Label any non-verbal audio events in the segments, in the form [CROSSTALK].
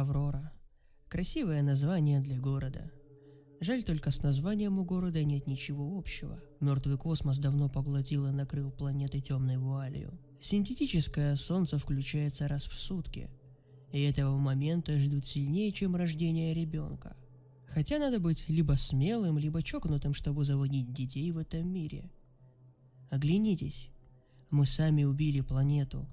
Аврора. Красивое название для города. Жаль только с названием у города нет ничего общего. Мертвый космос давно поглотил и накрыл планеты темной вуалью. Синтетическое солнце включается раз в сутки. И этого момента ждут сильнее, чем рождение ребенка. Хотя надо быть либо смелым, либо чокнутым, чтобы заводить детей в этом мире. Оглянитесь. Мы сами убили планету.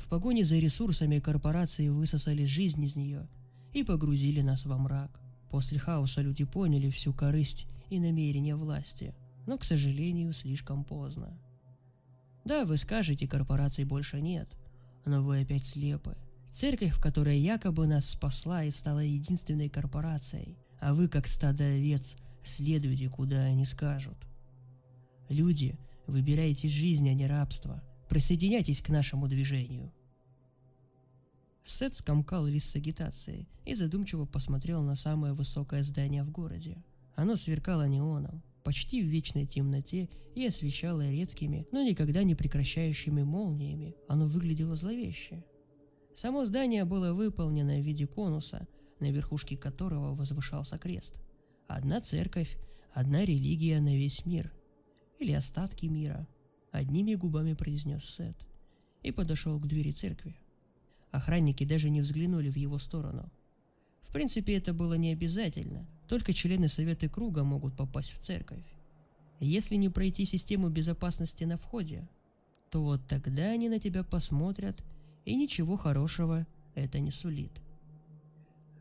В погоне за ресурсами корпорации высосали жизнь из нее и погрузили нас во мрак. После хаоса люди поняли всю корысть и намерения власти, но, к сожалению, слишком поздно. Да, вы скажете, корпораций больше нет, но вы опять слепы. Церковь, которая якобы нас спасла и стала единственной корпорацией, а вы, как стадо овец, следуете, куда они скажут. Люди, выбирайте жизнь, а не рабство. Присоединяйтесь к нашему движению. Сет скомкал лист с агитацией и задумчиво посмотрел на самое высокое здание в городе. Оно сверкало неоном, почти в вечной темноте и освещало редкими, но никогда не прекращающими молниями. Оно выглядело зловеще. Само здание было выполнено в виде конуса, на верхушке которого возвышался крест. Одна церковь, одна религия на весь мир. Или остатки мира. Одними губами произнес Сет. И подошел к двери церкви. Охранники даже не взглянули в его сторону. В принципе, это было не обязательно. Только члены Совета Круга могут попасть в церковь. Если не пройти систему безопасности на входе, то вот тогда они на тебя посмотрят, и ничего хорошего это не сулит.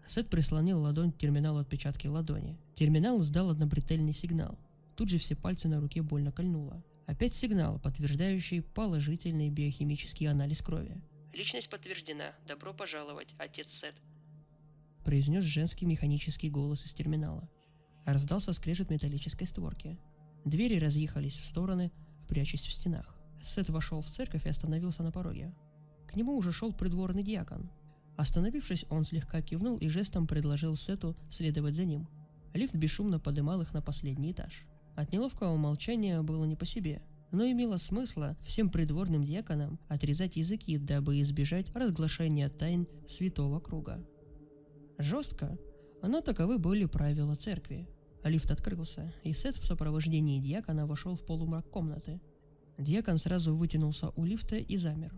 Сет прислонил ладонь к терминалу отпечатки ладони. Терминал сдал однобретельный сигнал. Тут же все пальцы на руке больно кольнуло. Опять сигнал, подтверждающий положительный биохимический анализ крови. Личность подтверждена. Добро пожаловать, отец Сет. Произнес женский механический голос из терминала. Раздался скрежет металлической створки. Двери разъехались в стороны, прячась в стенах. Сет вошел в церковь и остановился на пороге. К нему уже шел придворный диакон. Остановившись, он слегка кивнул и жестом предложил Сету следовать за ним. Лифт бесшумно подымал их на последний этаж. От неловкого молчания было не по себе, но имело смысла всем придворным диаконам отрезать языки, дабы избежать разглашения тайн святого круга. Жестко, но таковы были правила церкви. Лифт открылся, и Сет в сопровождении диакона вошел в полумрак комнаты. Диакон сразу вытянулся у лифта и замер.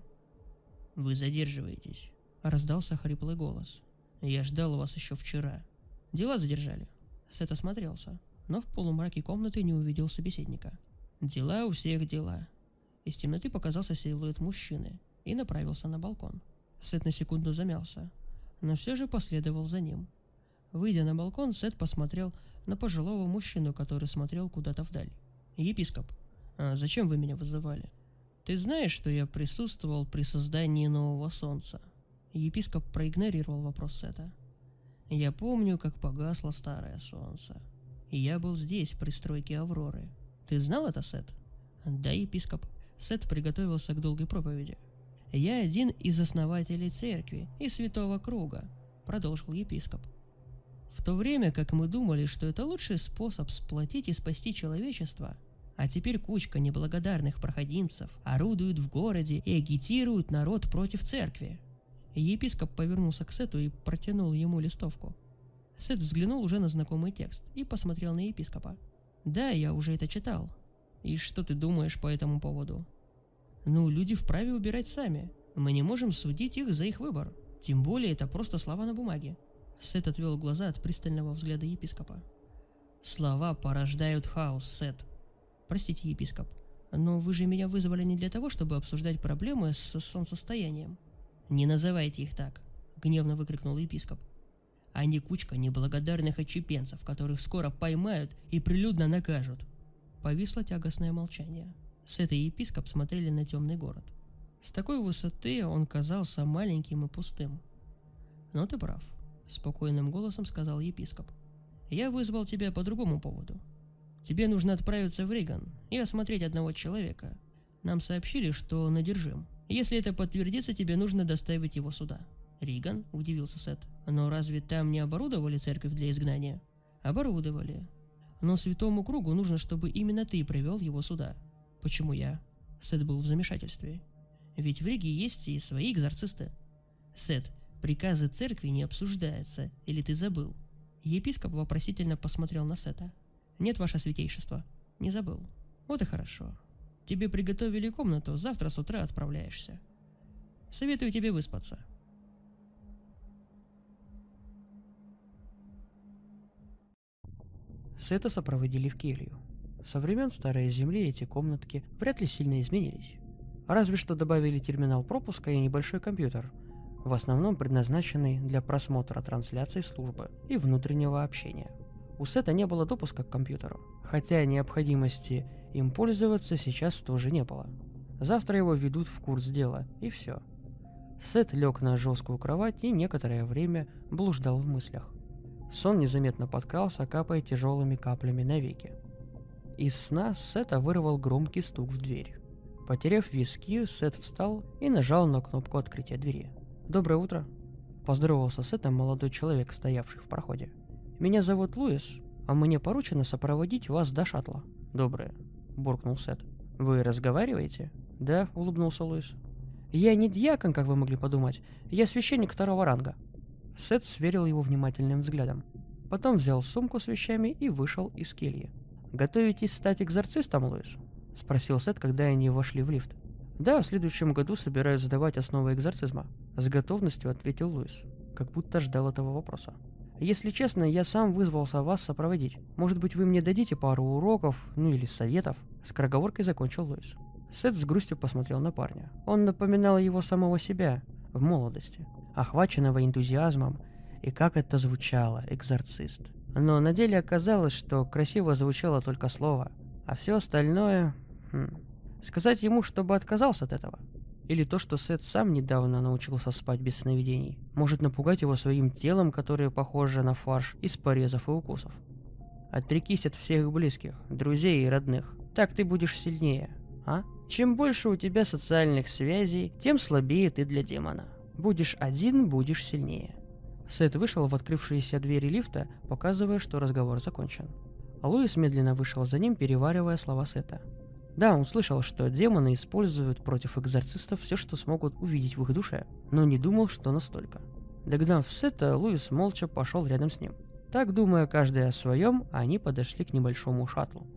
«Вы задерживаетесь», Раздался хриплый голос. «Я ждал вас еще вчера. Дела задержали». Сет осмотрелся, но в полумраке комнаты не увидел собеседника. «Дела у всех дела». Из темноты показался силуэт мужчины и направился на балкон. Сет на секунду замялся, но все же последовал за ним. Выйдя на балкон, Сет посмотрел на пожилого мужчину, который смотрел куда-то вдаль. «Епископ, а зачем вы меня вызывали? Ты знаешь, что я присутствовал при создании нового солнца?» Епископ проигнорировал вопрос Сета. «Я помню, как погасло старое солнце. Я был здесь, при стройке Авроры. Ты знал это, Сет?» «Да, епископ». Сет приготовился к долгой проповеди. «Я один из основателей церкви и святого круга», — продолжил епископ. В то время как мы думали, что это лучший способ сплотить и спасти человечество, а теперь кучка неблагодарных проходимцев орудует в городе и агитирует народ против церкви. Епископ повернулся к Сету и протянул ему листовку. Сет взглянул уже на знакомый текст и посмотрел на епископа. «Да, я уже это читал. И что ты думаешь по этому поводу?» «Ну, люди вправе убирать сами. Мы не можем судить их за их выбор. Тем более это просто слова на бумаге». Сет отвел глаза от пристального взгляда епископа. «Слова порождают хаос, Сет. Простите, епископ, но вы же меня вызвали не для того, чтобы обсуждать проблемы с солнцестоянием. «Не называйте их так!» — гневно выкрикнул епископ. «Они кучка неблагодарных отчепенцев, которых скоро поймают и прилюдно накажут!» Повисло тягостное молчание. С этой епископ смотрели на темный город. С такой высоты он казался маленьким и пустым. «Но ты прав», — спокойным голосом сказал епископ. «Я вызвал тебя по другому поводу. Тебе нужно отправиться в Риган и осмотреть одного человека. Нам сообщили, что он одержим. Если это подтвердится, тебе нужно доставить его сюда. Риган, удивился Сет. Но разве там не оборудовали церковь для изгнания? Оборудовали. Но святому кругу нужно, чтобы именно ты привел его сюда. Почему я? Сет был в замешательстве. Ведь в Риге есть и свои экзорцисты. Сет, Приказы церкви не обсуждаются, или ты забыл?» Епископ вопросительно посмотрел на Сета. «Нет, ваше святейшество. Не забыл. Вот и хорошо. Тебе приготовили комнату, завтра с утра отправляешься. Советую тебе выспаться». Сета сопроводили в келью. Со времен Старой Земли эти комнатки вряд ли сильно изменились. Разве что добавили терминал пропуска и небольшой компьютер, в основном предназначенный для просмотра трансляций службы и внутреннего общения. У Сета не было допуска к компьютеру, хотя необходимости им пользоваться сейчас тоже не было. Завтра его ведут в курс дела, и все. Сет лег на жесткую кровать и некоторое время блуждал в мыслях. Сон незаметно подкрался, капая тяжелыми каплями на веки. Из сна Сета вырвал громкий стук в дверь. Потеряв виски, Сет встал и нажал на кнопку открытия двери. «Доброе утро!» Поздоровался с этим молодой человек, стоявший в проходе. «Меня зовут Луис, а мне поручено сопроводить вас до шаттла». «Доброе», — буркнул Сет. «Вы разговариваете?» «Да», — улыбнулся Луис. «Я не дьякон, как вы могли подумать. Я священник второго ранга». Сет сверил его внимательным взглядом. Потом взял сумку с вещами и вышел из кельи. «Готовитесь стать экзорцистом, Луис?» — спросил Сет, когда они вошли в лифт. «Да, в следующем году собираюсь сдавать основы экзорцизма», — с готовностью ответил Луис, как будто ждал этого вопроса. «Если честно, я сам вызвался вас сопроводить. Может быть, вы мне дадите пару уроков, ну или советов?» С кроговоркой закончил Луис. Сет с грустью посмотрел на парня. Он напоминал его самого себя в молодости, охваченного энтузиазмом, и как это звучало, экзорцист. Но на деле оказалось, что красиво звучало только слово, а все остальное... Хм, Сказать ему, чтобы отказался от этого? Или то, что Сет сам недавно научился спать без сновидений, может напугать его своим телом, которое похоже на фарш из порезов и укусов? Отрекись от всех близких, друзей и родных. Так ты будешь сильнее, а? Чем больше у тебя социальных связей, тем слабее ты для демона. Будешь один, будешь сильнее. Сет вышел в открывшиеся двери лифта, показывая, что разговор закончен. А Луис медленно вышел за ним, переваривая слова Сета. Да, он слышал, что демоны используют против экзорцистов все, что смогут увидеть в их душе, но не думал, что настолько. Догнав Сета, Луис молча пошел рядом с ним. Так, думая каждый о своем, они подошли к небольшому шаттлу.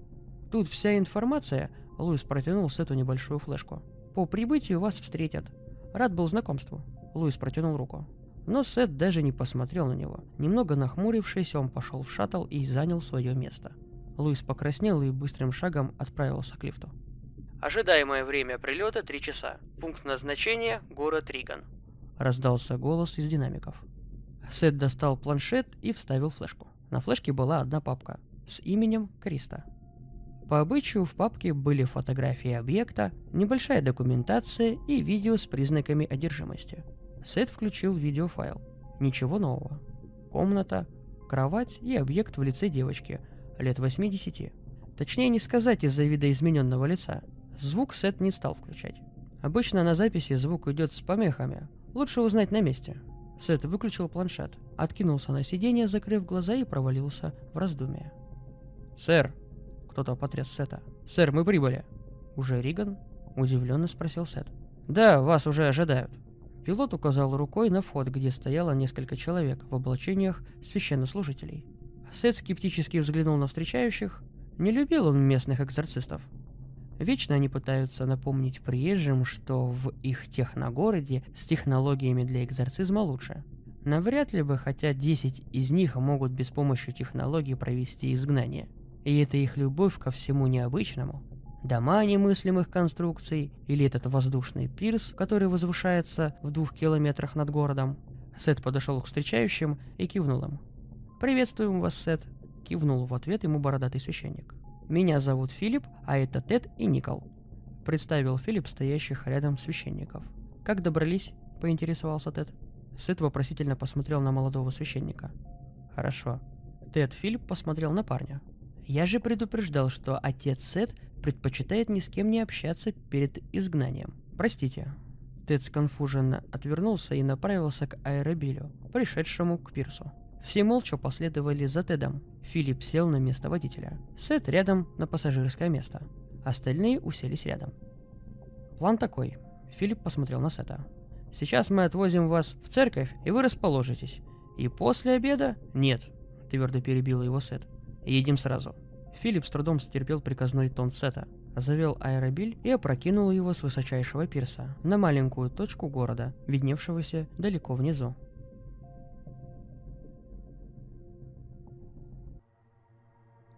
Тут вся информация, Луис протянул Сету небольшую флешку. По прибытию вас встретят. Рад был знакомству. Луис протянул руку. Но Сет даже не посмотрел на него. Немного нахмурившись, он пошел в шаттл и занял свое место – Луис покраснел и быстрым шагом отправился к лифту. Ожидаемое время прилета 3 часа. Пункт назначения – город Риган. Раздался голос из динамиков. Сет достал планшет и вставил флешку. На флешке была одна папка с именем Криста. По обычаю в папке были фотографии объекта, небольшая документация и видео с признаками одержимости. Сет включил видеофайл. Ничего нового. Комната, кровать и объект в лице девочки – лет 80. Точнее не сказать из-за видоизмененного лица. Звук Сет не стал включать. Обычно на записи звук идет с помехами. Лучше узнать на месте. Сет выключил планшет, откинулся на сиденье, закрыв глаза и провалился в раздумие. «Сэр!» — кто-то потряс Сета. «Сэр, мы прибыли!» «Уже Риган?» — удивленно спросил Сет. «Да, вас уже ожидают». Пилот указал рукой на вход, где стояло несколько человек в облачениях священнослужителей. Сет скептически взглянул на встречающих. Не любил он местных экзорцистов. Вечно они пытаются напомнить приезжим, что в их техногороде с технологиями для экзорцизма лучше. Навряд ли бы, хотя 10 из них могут без помощи технологий провести изгнание. И это их любовь ко всему необычному. Дома немыслимых конструкций, или этот воздушный пирс, который возвышается в двух километрах над городом. Сет подошел к встречающим и кивнул им. «Приветствуем вас, Сет», — кивнул в ответ ему бородатый священник. «Меня зовут Филипп, а это Тед и Никол», — представил Филипп стоящих рядом священников. «Как добрались?» — поинтересовался Тед. Сет вопросительно посмотрел на молодого священника. «Хорошо». Тед Филипп посмотрел на парня. «Я же предупреждал, что отец Сет предпочитает ни с кем не общаться перед изгнанием. Простите». Тед сконфуженно отвернулся и направился к аэробилю, пришедшему к пирсу. Все молча последовали за Тедом. Филипп сел на место водителя. Сет рядом на пассажирское место. Остальные уселись рядом. План такой. Филипп посмотрел на Сета. Сейчас мы отвозим вас в церковь, и вы расположитесь. И после обеда? Нет, твердо перебил его Сет. Едем сразу. Филипп с трудом стерпел приказной тон Сета, завел аэробиль и опрокинул его с высочайшего пирса на маленькую точку города, видневшегося далеко внизу.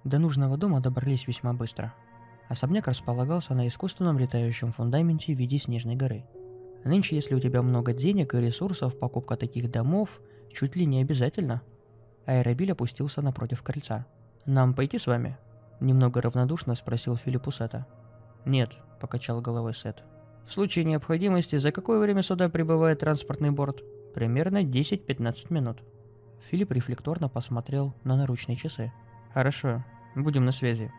До нужного дома добрались весьма быстро. Особняк располагался на искусственном летающем фундаменте в виде снежной горы. Нынче, если у тебя много денег и ресурсов, покупка таких домов чуть ли не обязательно. Аэробиль опустился напротив крыльца. «Нам пойти с вами?» Немного равнодушно спросил Филипп Сета. «Нет», — покачал головой Сет. «В случае необходимости, за какое время сюда прибывает транспортный борт?» «Примерно 10-15 минут». Филипп рефлекторно посмотрел на наручные часы. «Хорошо, Будем на связи».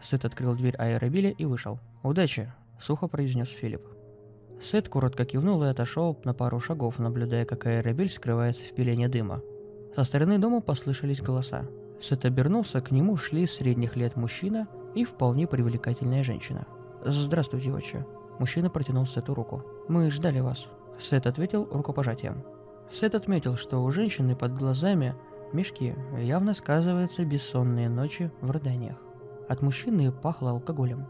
Сет открыл дверь аэробиля и вышел. «Удачи!» – сухо произнес Филипп. Сет коротко кивнул и отошел на пару шагов, наблюдая, как аэробиль скрывается в пелене дыма. Со стороны дома послышались голоса. Сет обернулся, к нему шли средних лет мужчина и вполне привлекательная женщина. «Здравствуйте, отче». Мужчина протянул Сету руку. «Мы ждали вас». Сет ответил рукопожатием. Сет отметил, что у женщины под глазами мешки явно сказываются бессонные ночи в рыданиях. От мужчины пахло алкоголем.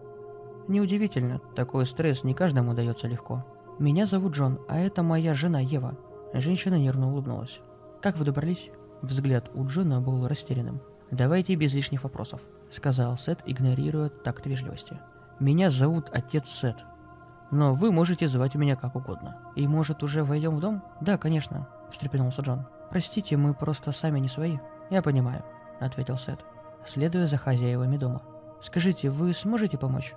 Неудивительно, такой стресс не каждому дается легко. «Меня зовут Джон, а это моя жена Ева». Женщина нервно улыбнулась. «Как вы добрались?» Взгляд у Джона был растерянным. «Давайте без лишних вопросов», — сказал Сет, игнорируя такт вежливости. «Меня зовут отец Сет. Но вы можете звать меня как угодно. И может уже войдем в дом?» «Да, конечно», — встрепенулся Джон. «Простите, мы просто сами не свои». «Я понимаю», — ответил Сет, следуя за хозяевами дома. «Скажите, вы сможете помочь?»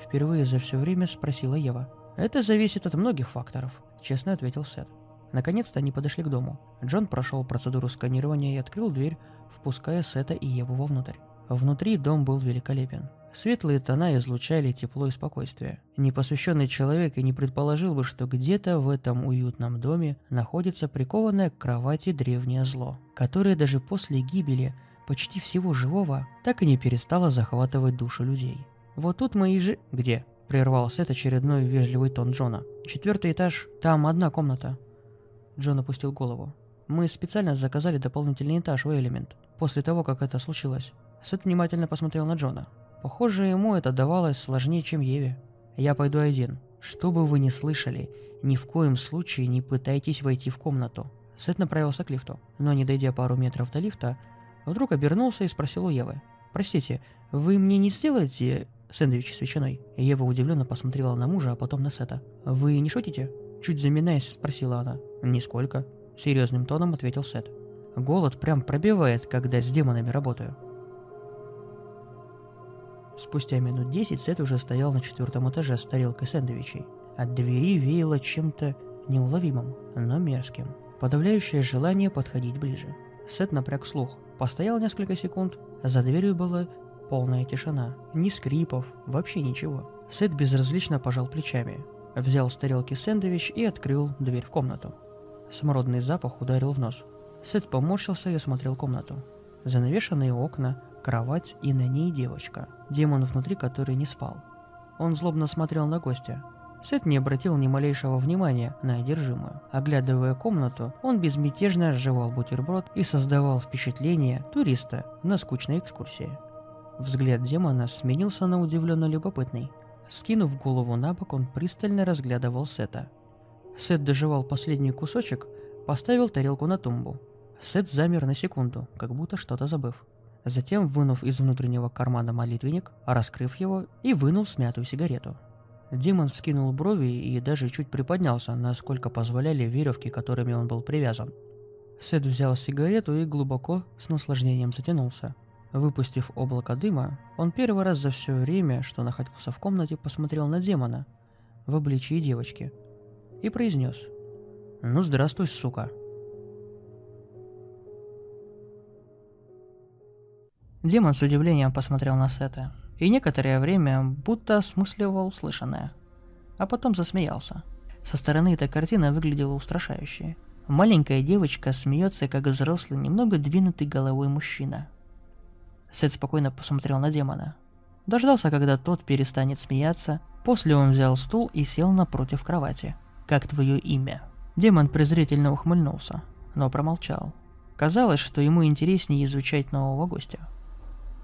Впервые за все время спросила Ева. «Это зависит от многих факторов», — честно ответил Сет. Наконец-то они подошли к дому. Джон прошел процедуру сканирования и открыл дверь, впуская Сета и Еву вовнутрь. Внутри дом был великолепен. Светлые тона излучали тепло и спокойствие. Непосвященный человек и не предположил бы, что где-то в этом уютном доме находится прикованное к кровати древнее зло, которое даже после гибели почти всего живого так и не перестало захватывать души людей. Вот тут мы и же... Где? Прервал Сет очередной вежливый тон Джона. Четвертый этаж, там одна комната. Джон опустил голову. Мы специально заказали дополнительный этаж в Элемент, после того, как это случилось. Сет внимательно посмотрел на Джона. Похоже, ему это давалось сложнее, чем Еве. Я пойду один. Что бы вы ни слышали, ни в коем случае не пытайтесь войти в комнату. Сет направился к лифту, но не дойдя пару метров до лифта, вдруг обернулся и спросил у Евы. «Простите, вы мне не сделаете сэндвич с ветчиной?» Ева удивленно посмотрела на мужа, а потом на Сета. «Вы не шутите?» Чуть заминаясь, спросила она. «Нисколько», — серьезным тоном ответил Сет. «Голод прям пробивает, когда с демонами работаю». Спустя минут десять Сет уже стоял на четвертом этаже с тарелкой сэндвичей. От двери веяло чем-то неуловимым, но мерзким. Подавляющее желание подходить ближе. Сет напряг слух. Постоял несколько секунд. За дверью была полная тишина. Ни скрипов, вообще ничего. Сет безразлично пожал плечами. Взял с тарелки сэндвич и открыл дверь в комнату. Смородный запах ударил в нос. Сет поморщился и осмотрел комнату. Занавешенные окна, кровать и на ней девочка, демон внутри которой не спал. Он злобно смотрел на гостя. Сет не обратил ни малейшего внимания на одержимую. Оглядывая комнату, он безмятежно сживал бутерброд и создавал впечатление туриста на скучной экскурсии. Взгляд демона сменился на удивленно любопытный. Скинув голову на бок, он пристально разглядывал Сета. Сет доживал последний кусочек, поставил тарелку на тумбу. Сет замер на секунду, как будто что-то забыв. Затем, вынув из внутреннего кармана молитвенник, раскрыв его и вынул смятую сигарету. Демон вскинул брови и даже чуть приподнялся, насколько позволяли веревки, которыми он был привязан. Сет взял сигарету и глубоко, с наслаждением затянулся. Выпустив облако дыма, он первый раз за все время, что находился в комнате, посмотрел на демона в обличии девочки и произнес «Ну здравствуй, сука!» Демон с удивлением посмотрел на Сета и некоторое время будто осмысливал услышанное, а потом засмеялся. Со стороны эта картина выглядела устрашающе. Маленькая девочка смеется, как взрослый, немного двинутый головой мужчина. Сет спокойно посмотрел на демона. Дождался, когда тот перестанет смеяться, после он взял стул и сел напротив кровати. «Как твое имя?» Демон презрительно ухмыльнулся, но промолчал. Казалось, что ему интереснее изучать нового гостя.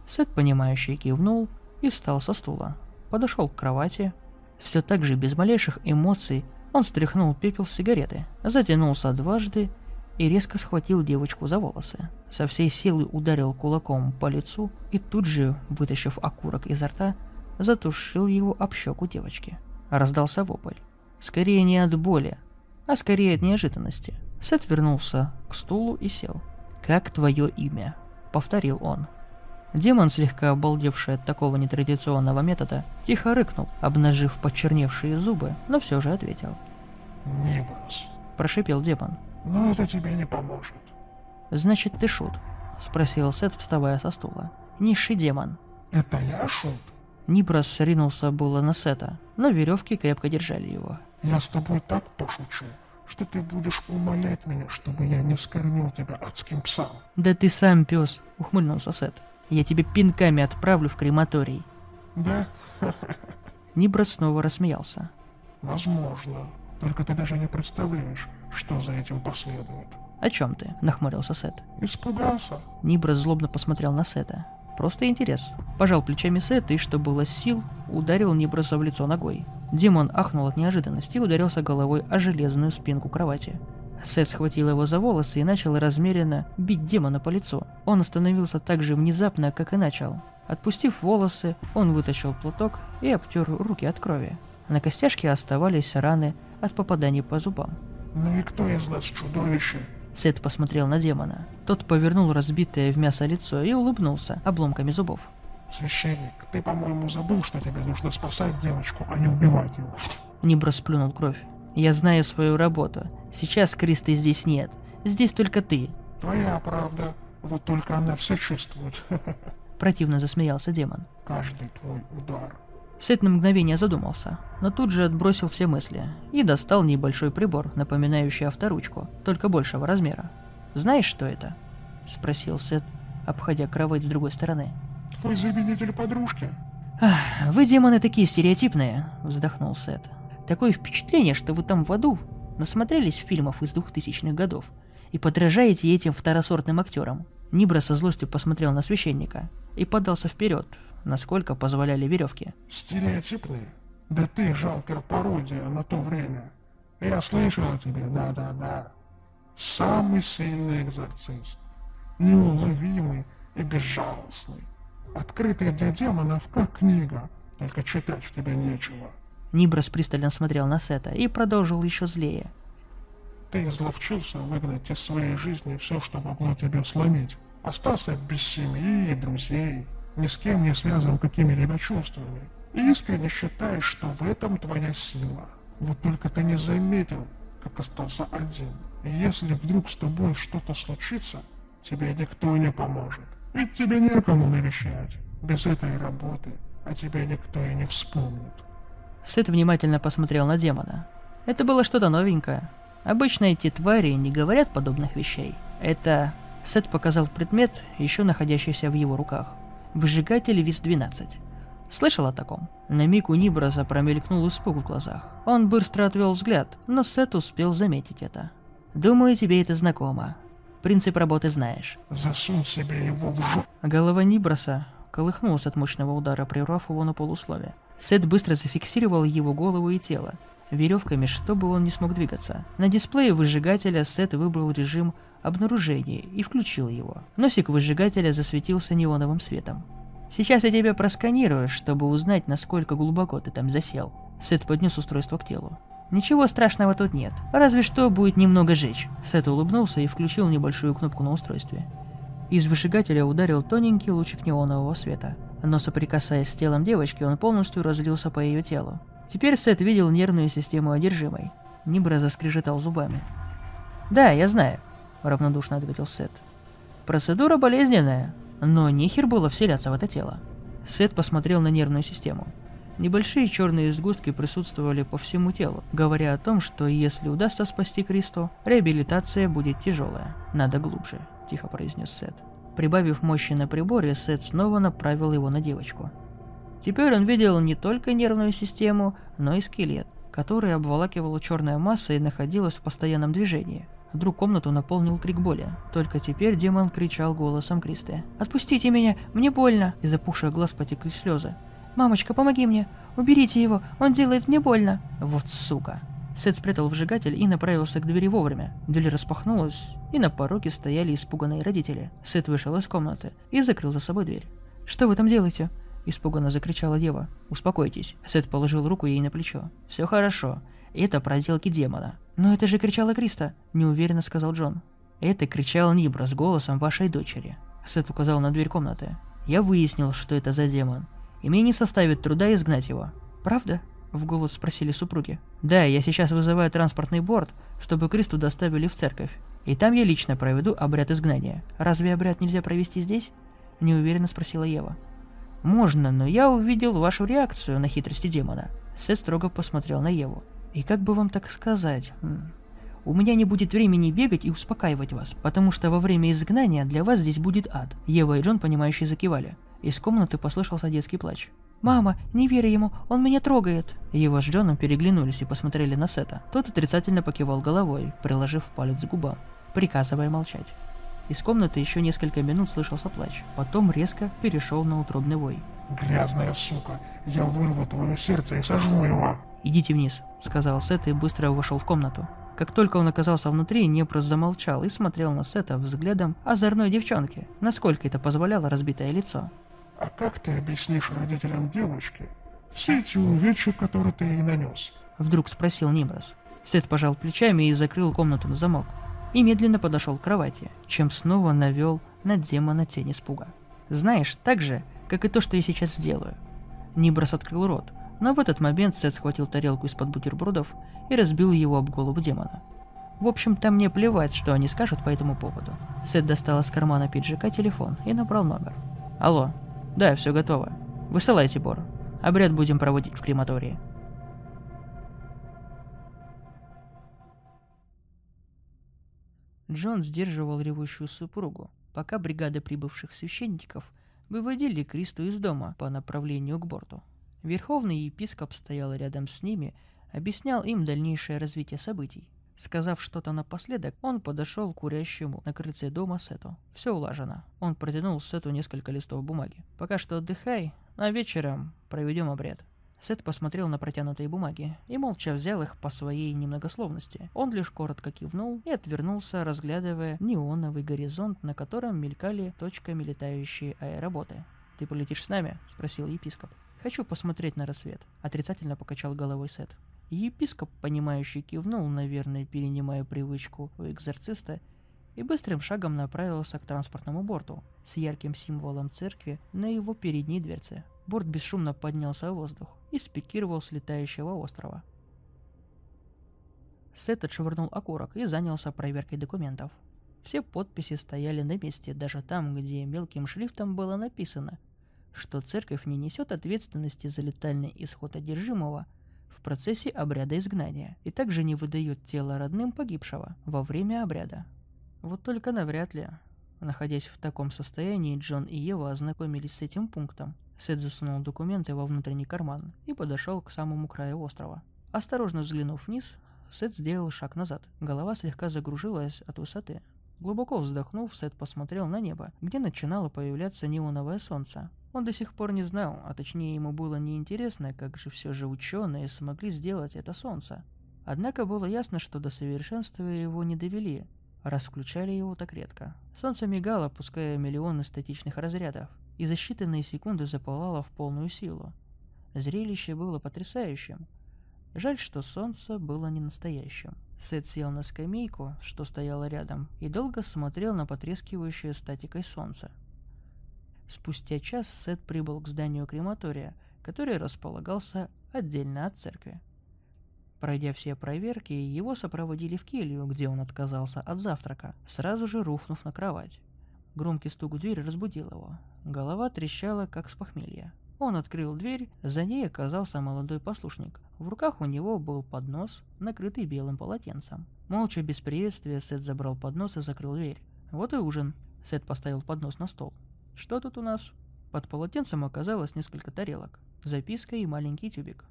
Сет, понимающий, кивнул и встал со стула. Подошел к кровати. Все так же, без малейших эмоций, он стряхнул пепел с сигареты, затянулся дважды и резко схватил девочку за волосы. Со всей силы ударил кулаком по лицу и тут же, вытащив окурок изо рта, затушил его об щеку девочки. Раздался вопль. Скорее не от боли, а скорее от неожиданности. Сет вернулся к стулу и сел. «Как твое имя?» — повторил он. Демон, слегка обалдевший от такого нетрадиционного метода, тихо рыкнул, обнажив почерневшие зубы, но все же ответил. «Нибрус, Прошипел демон. но это тебе не поможет. «Значит, ты шут?» — спросил Сет, вставая со стула. «Низший демон». Это я шут? Нибрас ринулся было на Сета, но веревки крепко держали его. Я с тобой так пошучу, что ты будешь умолять меня, чтобы я не скормил тебя адским псам. «Да ты сам пес!» — ухмыльнулся Сет. «Я тебе пинками отправлю в крематорий». Да? [LAUGHS] Нибрас снова рассмеялся. Возможно. Только ты даже не представляешь, что за этим последует. «О чем ты?» — нахмурился Сет. Испугался? Нибрас злобно посмотрел на Сета. Просто интерес. Пожал плечами Сет и, что было сил, ударил Нибраса в лицо ногой. Демон ахнул от неожиданности и ударился головой о железную спинку кровати. Сет схватил его за волосы и начал размеренно бить демона по лицу. Он остановился так же внезапно, как и начал. Отпустив волосы, он вытащил платок и обтер руки от крови. На костяшке оставались раны от попаданий по зубам. Ну и кто из нас чудовище? Сет посмотрел на демона. Тот повернул разбитое в мясо лицо и улыбнулся обломками зубов. Священник, ты, по-моему, забыл, что тебе нужно спасать девочку, а не убивать ее. Нибра сплюнул кровь. «Я знаю свою работу. Сейчас Кристы здесь нет. Здесь только ты». Твоя правда. Вот только она все чувствует. [LAUGHS] Противно засмеялся демон. Каждый твой удар. Сет на мгновение задумался, но тут же отбросил все мысли и достал небольшой прибор, напоминающий авторучку, только большего размера. «Знаешь, что это?» – спросил Сет, обходя кровать с другой стороны. Твой заменитель подружки? «Вы, демоны, такие стереотипные», – вздохнул Сет. «Такое впечатление, что вы там в аду насмотрелись фильмов из двухтысячных годов и подражаете этим второсортным актерам». Нибра со злостью посмотрел на священника и подался вперед, насколько позволяли веревки. Стереотипные? Да ты жалкая пародия на то время. Я слышал о тебе, да-да-да. Самый сильный экзорцист. Неуловимый и безжалостный. Открытый для демонов, как книга, только читать в тебе нечего. Нибрас пристально смотрел на Сета и продолжил еще злее. Ты изловчился выгнать из своей жизни все, что могло тебя сломить. Остался без семьи и друзей, ни с кем не связан какими-либо чувствами. И искренне считаешь, что в этом твоя сила. Вот только ты не заметил, как остался один. И если вдруг с тобой что-то случится, тебе никто не поможет. Ведь тебе некому навещать. Без этой работы о тебе никто и не вспомнит. Сет внимательно посмотрел на демона. Это было что-то новенькое. Обычно эти твари не говорят подобных вещей. Это... Сет показал предмет, еще находящийся в его руках. Выжигатель ВИС-12. Слышал о таком? На миг у Нибраза промелькнул испуг в глазах. Он быстро отвел взгляд, но Сет успел заметить это. «Думаю, тебе это знакомо. Принцип работы знаешь». Засунь себе его в жопу. Голова Нибраса колыхнулась от мощного удара, прервав его на полуслове. Сет быстро зафиксировал его голову и тело, веревками, чтобы он не смог двигаться. На дисплее выжигателя Сет выбрал режим обнаружения и включил его. Носик выжигателя засветился неоновым светом. «Сейчас я тебя просканирую, чтобы узнать, насколько глубоко ты там засел». Сет поднес устройство к телу. «Ничего страшного тут нет, разве что будет немного жечь». Сет улыбнулся и включил небольшую кнопку на устройстве. Из выжигателя ударил тоненький лучик неонового света. Но соприкасаясь с телом девочки, он полностью разлился по ее телу. Теперь Сет видел нервную систему одержимой. Нибра заскрежетал зубами. «Да, я знаю», — равнодушно ответил Сет. «Процедура болезненная, но нехер было вселяться в это тело». Сет посмотрел на нервную систему. Небольшие черные сгустки присутствовали по всему телу, говоря о том, что если удастся спасти Кристо, реабилитация будет тяжелая. Надо глубже, тихо произнес Сет. Прибавив мощи на приборе, Сет снова направил его на девочку. Теперь он видел не только нервную систему, но и скелет. которое обволакивала черная масса и находилась в постоянном движении. Вдруг комнату наполнил крик боли. Только теперь демон кричал голосом Кристы. «Отпустите меня! Мне больно!» Из опухших глаз потекли слезы. «Мамочка, помоги мне! Уберите его! Он делает мне больно!» «Вот сука!» Сет спрятал вжигатель и направился к двери вовремя. Дверь распахнулась, и на пороге стояли испуганные родители. Сет вышел из комнаты и закрыл за собой дверь. «Что вы там делаете?» Испуганно закричала дева. «Успокойтесь». Сет положил руку ей на плечо. «Все хорошо. Это проделки демона». «Но это же кричала Криста», – неуверенно сказал Джон. «Это кричал Нибра с голосом вашей дочери». Сет указал на дверь комнаты. «Я выяснил, что это за демон, и мне не составит труда изгнать его». «Правда?» – в голос спросили супруги. «Да, я сейчас вызываю транспортный борт, чтобы Кристу доставили в церковь. И там я лично проведу обряд изгнания. Разве обряд нельзя провести здесь?» – неуверенно спросила Ева. «Можно, но я увидел вашу реакцию на хитрости демона». Сет строго посмотрел на Еву. И как бы вам так сказать? У меня не будет времени бегать и успокаивать вас, потому что во время изгнания для вас здесь будет ад. Ева и Джон, понимающие, закивали. Из комнаты послышался детский плач. «Мама, не верь ему, он меня трогает!» Ева с Джоном переглянулись и посмотрели на Сета. Тот отрицательно покивал головой, приложив палец к губам, приказывая молчать. Из комнаты еще несколько минут слышался плач, потом резко перешел на утробный вой. «Грязная сука! Я вырву твое сердце и сожгу его!» «Идите вниз», — сказал Сет и быстро вошел в комнату. Как только он оказался внутри, Непрос замолчал и смотрел на Сета взглядом озорной девчонки, насколько это позволяло разбитое лицо. «А как ты объяснишь родителям девочки все эти увечья, которые ты ей нанес?» Вдруг спросил Ниброс. Сет пожал плечами и закрыл комнату на замок. И медленно подошел к кровати, чем снова навел на демона тень испуга. «Знаешь, так же, как и то, что я сейчас сделаю». Ниброс открыл рот, но в этот момент Сет схватил тарелку из-под бутербродов и разбил его об голову демона. В общем-то, мне плевать, что они скажут по этому поводу. Сет достал из кармана пиджака телефон и набрал номер. «Алло. Да, все готово. Высылайте Бор. Обряд будем проводить в крематории». Джон сдерживал ревущую супругу, пока бригада прибывших священников выводили Кристу из дома по направлению к борту. Верховный епископ стоял рядом с ними, объяснял им дальнейшее развитие событий. Сказав что-то напоследок, он подошел к курящему на крыльце дома Сету. Все улажено. Он протянул Сету несколько листов бумаги. «Пока что отдыхай, а вечером проведем обряд». Сет посмотрел на протянутые бумаги и молча взял их по своей немногословности. Он лишь коротко кивнул и отвернулся, разглядывая неоновый горизонт, на котором мелькали точками летающие аэроботы. «Ты полетишь с нами?» – спросил епископ. «Хочу посмотреть на рассвет», — отрицательно покачал головой Сет. Епископ, понимающий, кивнул, наверное, перенимая привычку у экзорциста, и быстрым шагом направился к транспортному борту с ярким символом церкви на его передней дверце. Борт бесшумно поднялся в воздух и спикировал с летающего острова. Сет отшвырнул окурок и занялся проверкой документов. Все подписи стояли на месте, даже там, где мелким шрифтом было написано что церковь не несет ответственности за летальный исход одержимого в процессе обряда изгнания и также не выдает тело родным погибшего во время обряда. Вот только навряд ли. Находясь в таком состоянии, Джон и Ева ознакомились с этим пунктом. Сет засунул документы во внутренний карман и подошел к самому краю острова. Осторожно взглянув вниз, Сет сделал шаг назад. Голова слегка загружилась от высоты. Глубоко вздохнув, Сет посмотрел на небо, где начинало появляться неоновое солнце. Он до сих пор не знал, а точнее ему было неинтересно, как же все же ученые смогли сделать это солнце. Однако было ясно, что до совершенства его не довели, раз включали его так редко. Солнце мигало, пуская миллионы статичных разрядов, и за считанные секунды запылало в полную силу. Зрелище было потрясающим. Жаль, что солнце было не настоящим. Сет сел на скамейку, что стояла рядом, и долго смотрел на потрескивающее статикой солнце. Спустя час Сет прибыл к зданию крематория, который располагался отдельно от церкви. Пройдя все проверки, его сопроводили в келью, где он отказался от завтрака, сразу же рухнув на кровать. Громкий стук в дверь разбудил его. Голова трещала, как с похмелья. Он открыл дверь, за ней оказался молодой послушник. В руках у него был поднос, накрытый белым полотенцем. Молча, без приветствия, Сет забрал поднос и закрыл дверь. Вот и ужин. Сет поставил поднос на стол. Что тут у нас? Под полотенцем оказалось несколько тарелок, записка и маленький тюбик.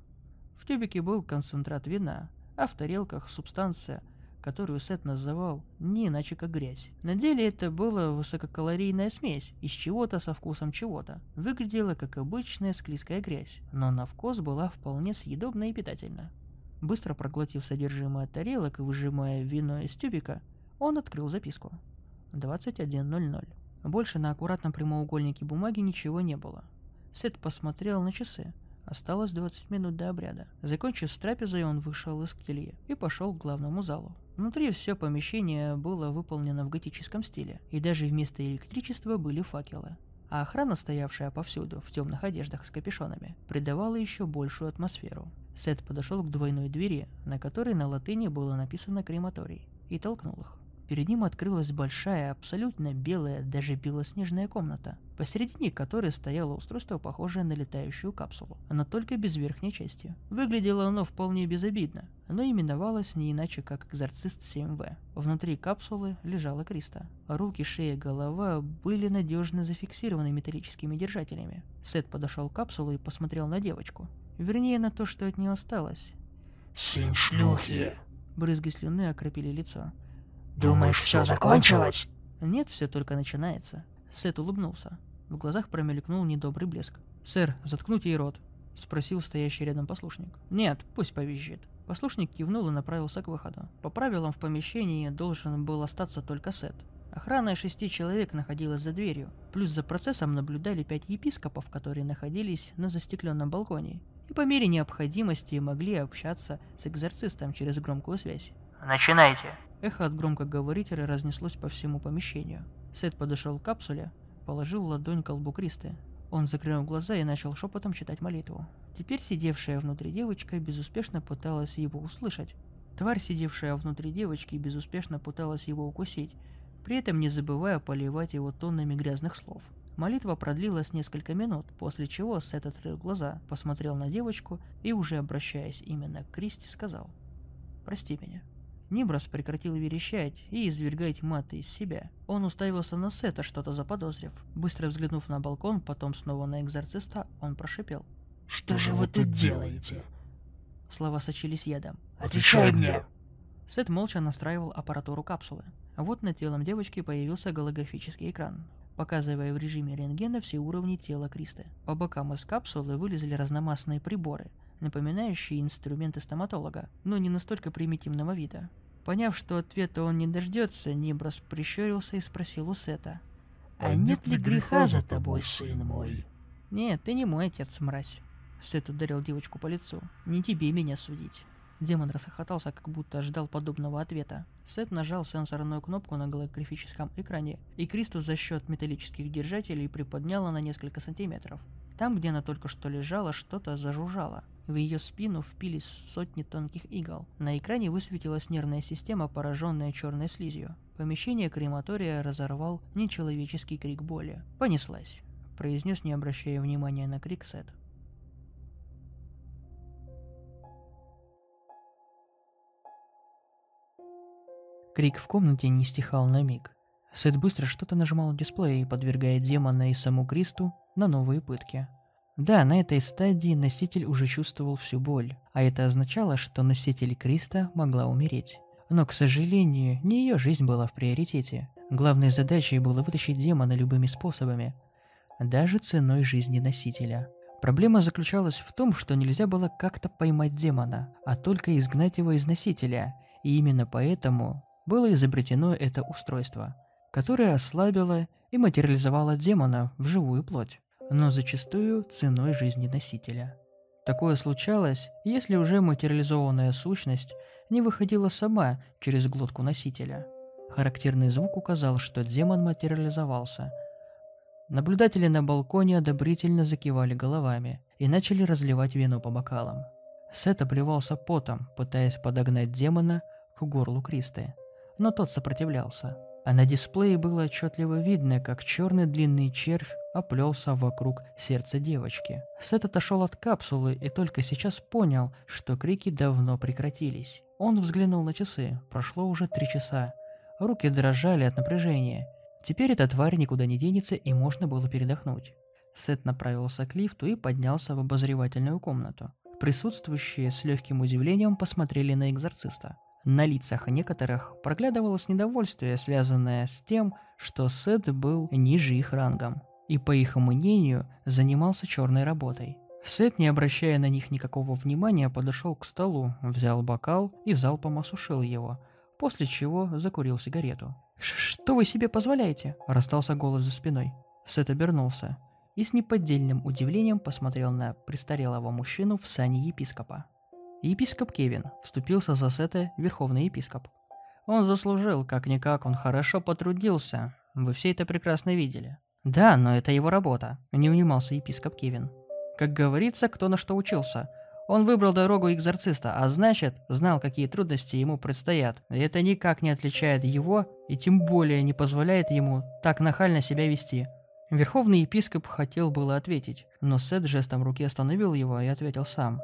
В тюбике был концентрат вина, а в тарелках субстанция, которую Сет называл не иначе как грязь. На деле это была высококалорийная смесь из чего-то со вкусом чего-то. Выглядела как обычная склизкая грязь, но на вкус была вполне съедобна и питательна. Быстро проглотив содержимое тарелок и выжимая вино из тюбика, он открыл записку. 21.00. Больше на аккуратном прямоугольнике бумаги ничего не было. Сет посмотрел на часы. Осталось 20 минут до обряда. Закончив с трапезой, он вышел из келье и пошел к главному залу. Внутри все помещение было выполнено в готическом стиле, и даже вместо электричества были факелы. А охрана, стоявшая повсюду, в темных одеждах с капюшонами, придавала еще большую атмосферу. Сет подошел к двойной двери, на которой на латыни было написано «крематорий», и толкнул их. Перед ним открылась большая, абсолютно белая, даже белоснежная комната, посередине которой стояло устройство, похожее на летающую капсулу, но только без верхней части. Выглядело оно вполне безобидно, но именовалось не иначе, как «Экзорцист 7В». Внутри капсулы лежала Криста. Руки, шея, голова были надежно зафиксированы металлическими держателями. Сет подошел к капсуле и посмотрел на девочку. Вернее, на то, что от нее осталось. Сын шлюхи. Брызги слюны окропили лицо. Думаешь, все закончилось? Нет, все только начинается. Сет улыбнулся. В глазах промелькнул недобрый блеск. «Сэр, заткнуть ей рот», — спросил стоящий рядом послушник. «Нет, пусть повизжит». Послушник кивнул и направился к выходу. По правилам в помещении должен был остаться только Сет. Охрана шести человек находилась за дверью. Плюс за процессом наблюдали пять епископов, которые находились на застекленном балконе. И по мере необходимости могли общаться с экзорцистом через громкую связь. Начинайте. Эхо от громкоговорителя разнеслось по всему помещению. Сет подошел к капсуле, положил ладонь к колбу Кристы. Он закрыл глаза и начал шепотом читать молитву. Теперь сидевшая внутри девочка безуспешно пыталась его услышать. Тварь, сидевшая внутри девочки, безуспешно пыталась его укусить, при этом не забывая поливать его тоннами грязных слов. Молитва продлилась несколько минут, после чего Сет открыл глаза, посмотрел на девочку и, уже обращаясь именно к Кристи, сказал «Прости меня». Нибрас прекратил верещать и извергать маты из себя. Он уставился на Сета, что-то заподозрив. Быстро взглянув на балкон, потом снова на экзорциста, он прошипел. Что же вы тут делаете? Слова сочились ядом. Отвечай мне! Сет молча настраивал аппаратуру капсулы. А вот над телом девочки появился голографический экран, показывая в режиме рентгена все уровни тела Кристы. По бокам из капсулы вылезли разномастные приборы, напоминающие инструменты стоматолога, но не настолько примитивного вида. Поняв, что ответа он не дождется, Ниброс прищурился и спросил у Сета. А нет ли греха за тобой, сын мой? «Нет, ты не мой отец, мразь». Сет ударил девочку по лицу. «Не тебе меня судить». Демон расхохотался, как будто ожидал подобного ответа. Сет нажал сенсорную кнопку на голографическом экране, и Кристу за счет металлических держателей приподняла на несколько сантиметров. Там, где она только что лежала, что-то зажужжало. В ее спину впились сотни тонких игл. На экране высветилась нервная система, пораженная черной слизью. Помещение крематория разорвал нечеловеческий крик боли. «Понеслась», — произнес, не обращая внимания на крик Сет. Крик в комнате не стихал на миг. Сет быстро что-то нажимал в дисплее, подвергая демона и саму Кристу на новые пытки. Да, на этой стадии носитель уже чувствовал всю боль, а это означало, что носитель Криста могла умереть. Но, к сожалению, не ее жизнь была в приоритете. Главной задачей было вытащить демона любыми способами, даже ценой жизни носителя. Проблема заключалась в том, что нельзя было как-то поймать демона, а только изгнать его из носителя, и именно поэтому было изобретено это устройство, которое ослабило и материализовало демона в живую плоть, но зачастую ценой жизни носителя. Такое случалось, если уже материализованная сущность не выходила сама через глотку носителя. Характерный звук указал, что демон материализовался. Наблюдатели на балконе одобрительно закивали головами и начали разливать вино по бокалам. Сет обливался потом, пытаясь подогнать демона к горлу Кристы но тот сопротивлялся. А на дисплее было отчетливо видно, как черный длинный червь оплелся вокруг сердца девочки. Сет отошел от капсулы и только сейчас понял, что крики давно прекратились. Он взглянул на часы, прошло уже три часа. Руки дрожали от напряжения. Теперь эта тварь никуда не денется и можно было передохнуть. Сет направился к лифту и поднялся в обозревательную комнату. Присутствующие с легким удивлением посмотрели на экзорциста. На лицах некоторых проглядывалось недовольствие, связанное с тем, что Сет был ниже их рангом, и, по их мнению, занимался черной работой. Сет, не обращая на них никакого внимания, подошел к столу, взял бокал и залпом осушил его, после чего закурил сигарету. «Что вы себе позволяете?» – расстался голос за спиной. Сет обернулся и с неподдельным удивлением посмотрел на престарелого мужчину в сане епископа. Епископ Кевин вступился за Сета верховный епископ. Он заслужил, как-никак, он хорошо потрудился. Вы все это прекрасно видели. Да, но это его работа, не унимался епископ Кевин. Как говорится, кто на что учился. Он выбрал дорогу экзорциста, а значит, знал, какие трудности ему предстоят. И это никак не отличает его, и тем более не позволяет ему так нахально себя вести. Верховный епископ хотел было ответить, но Сет жестом руки остановил его и ответил сам.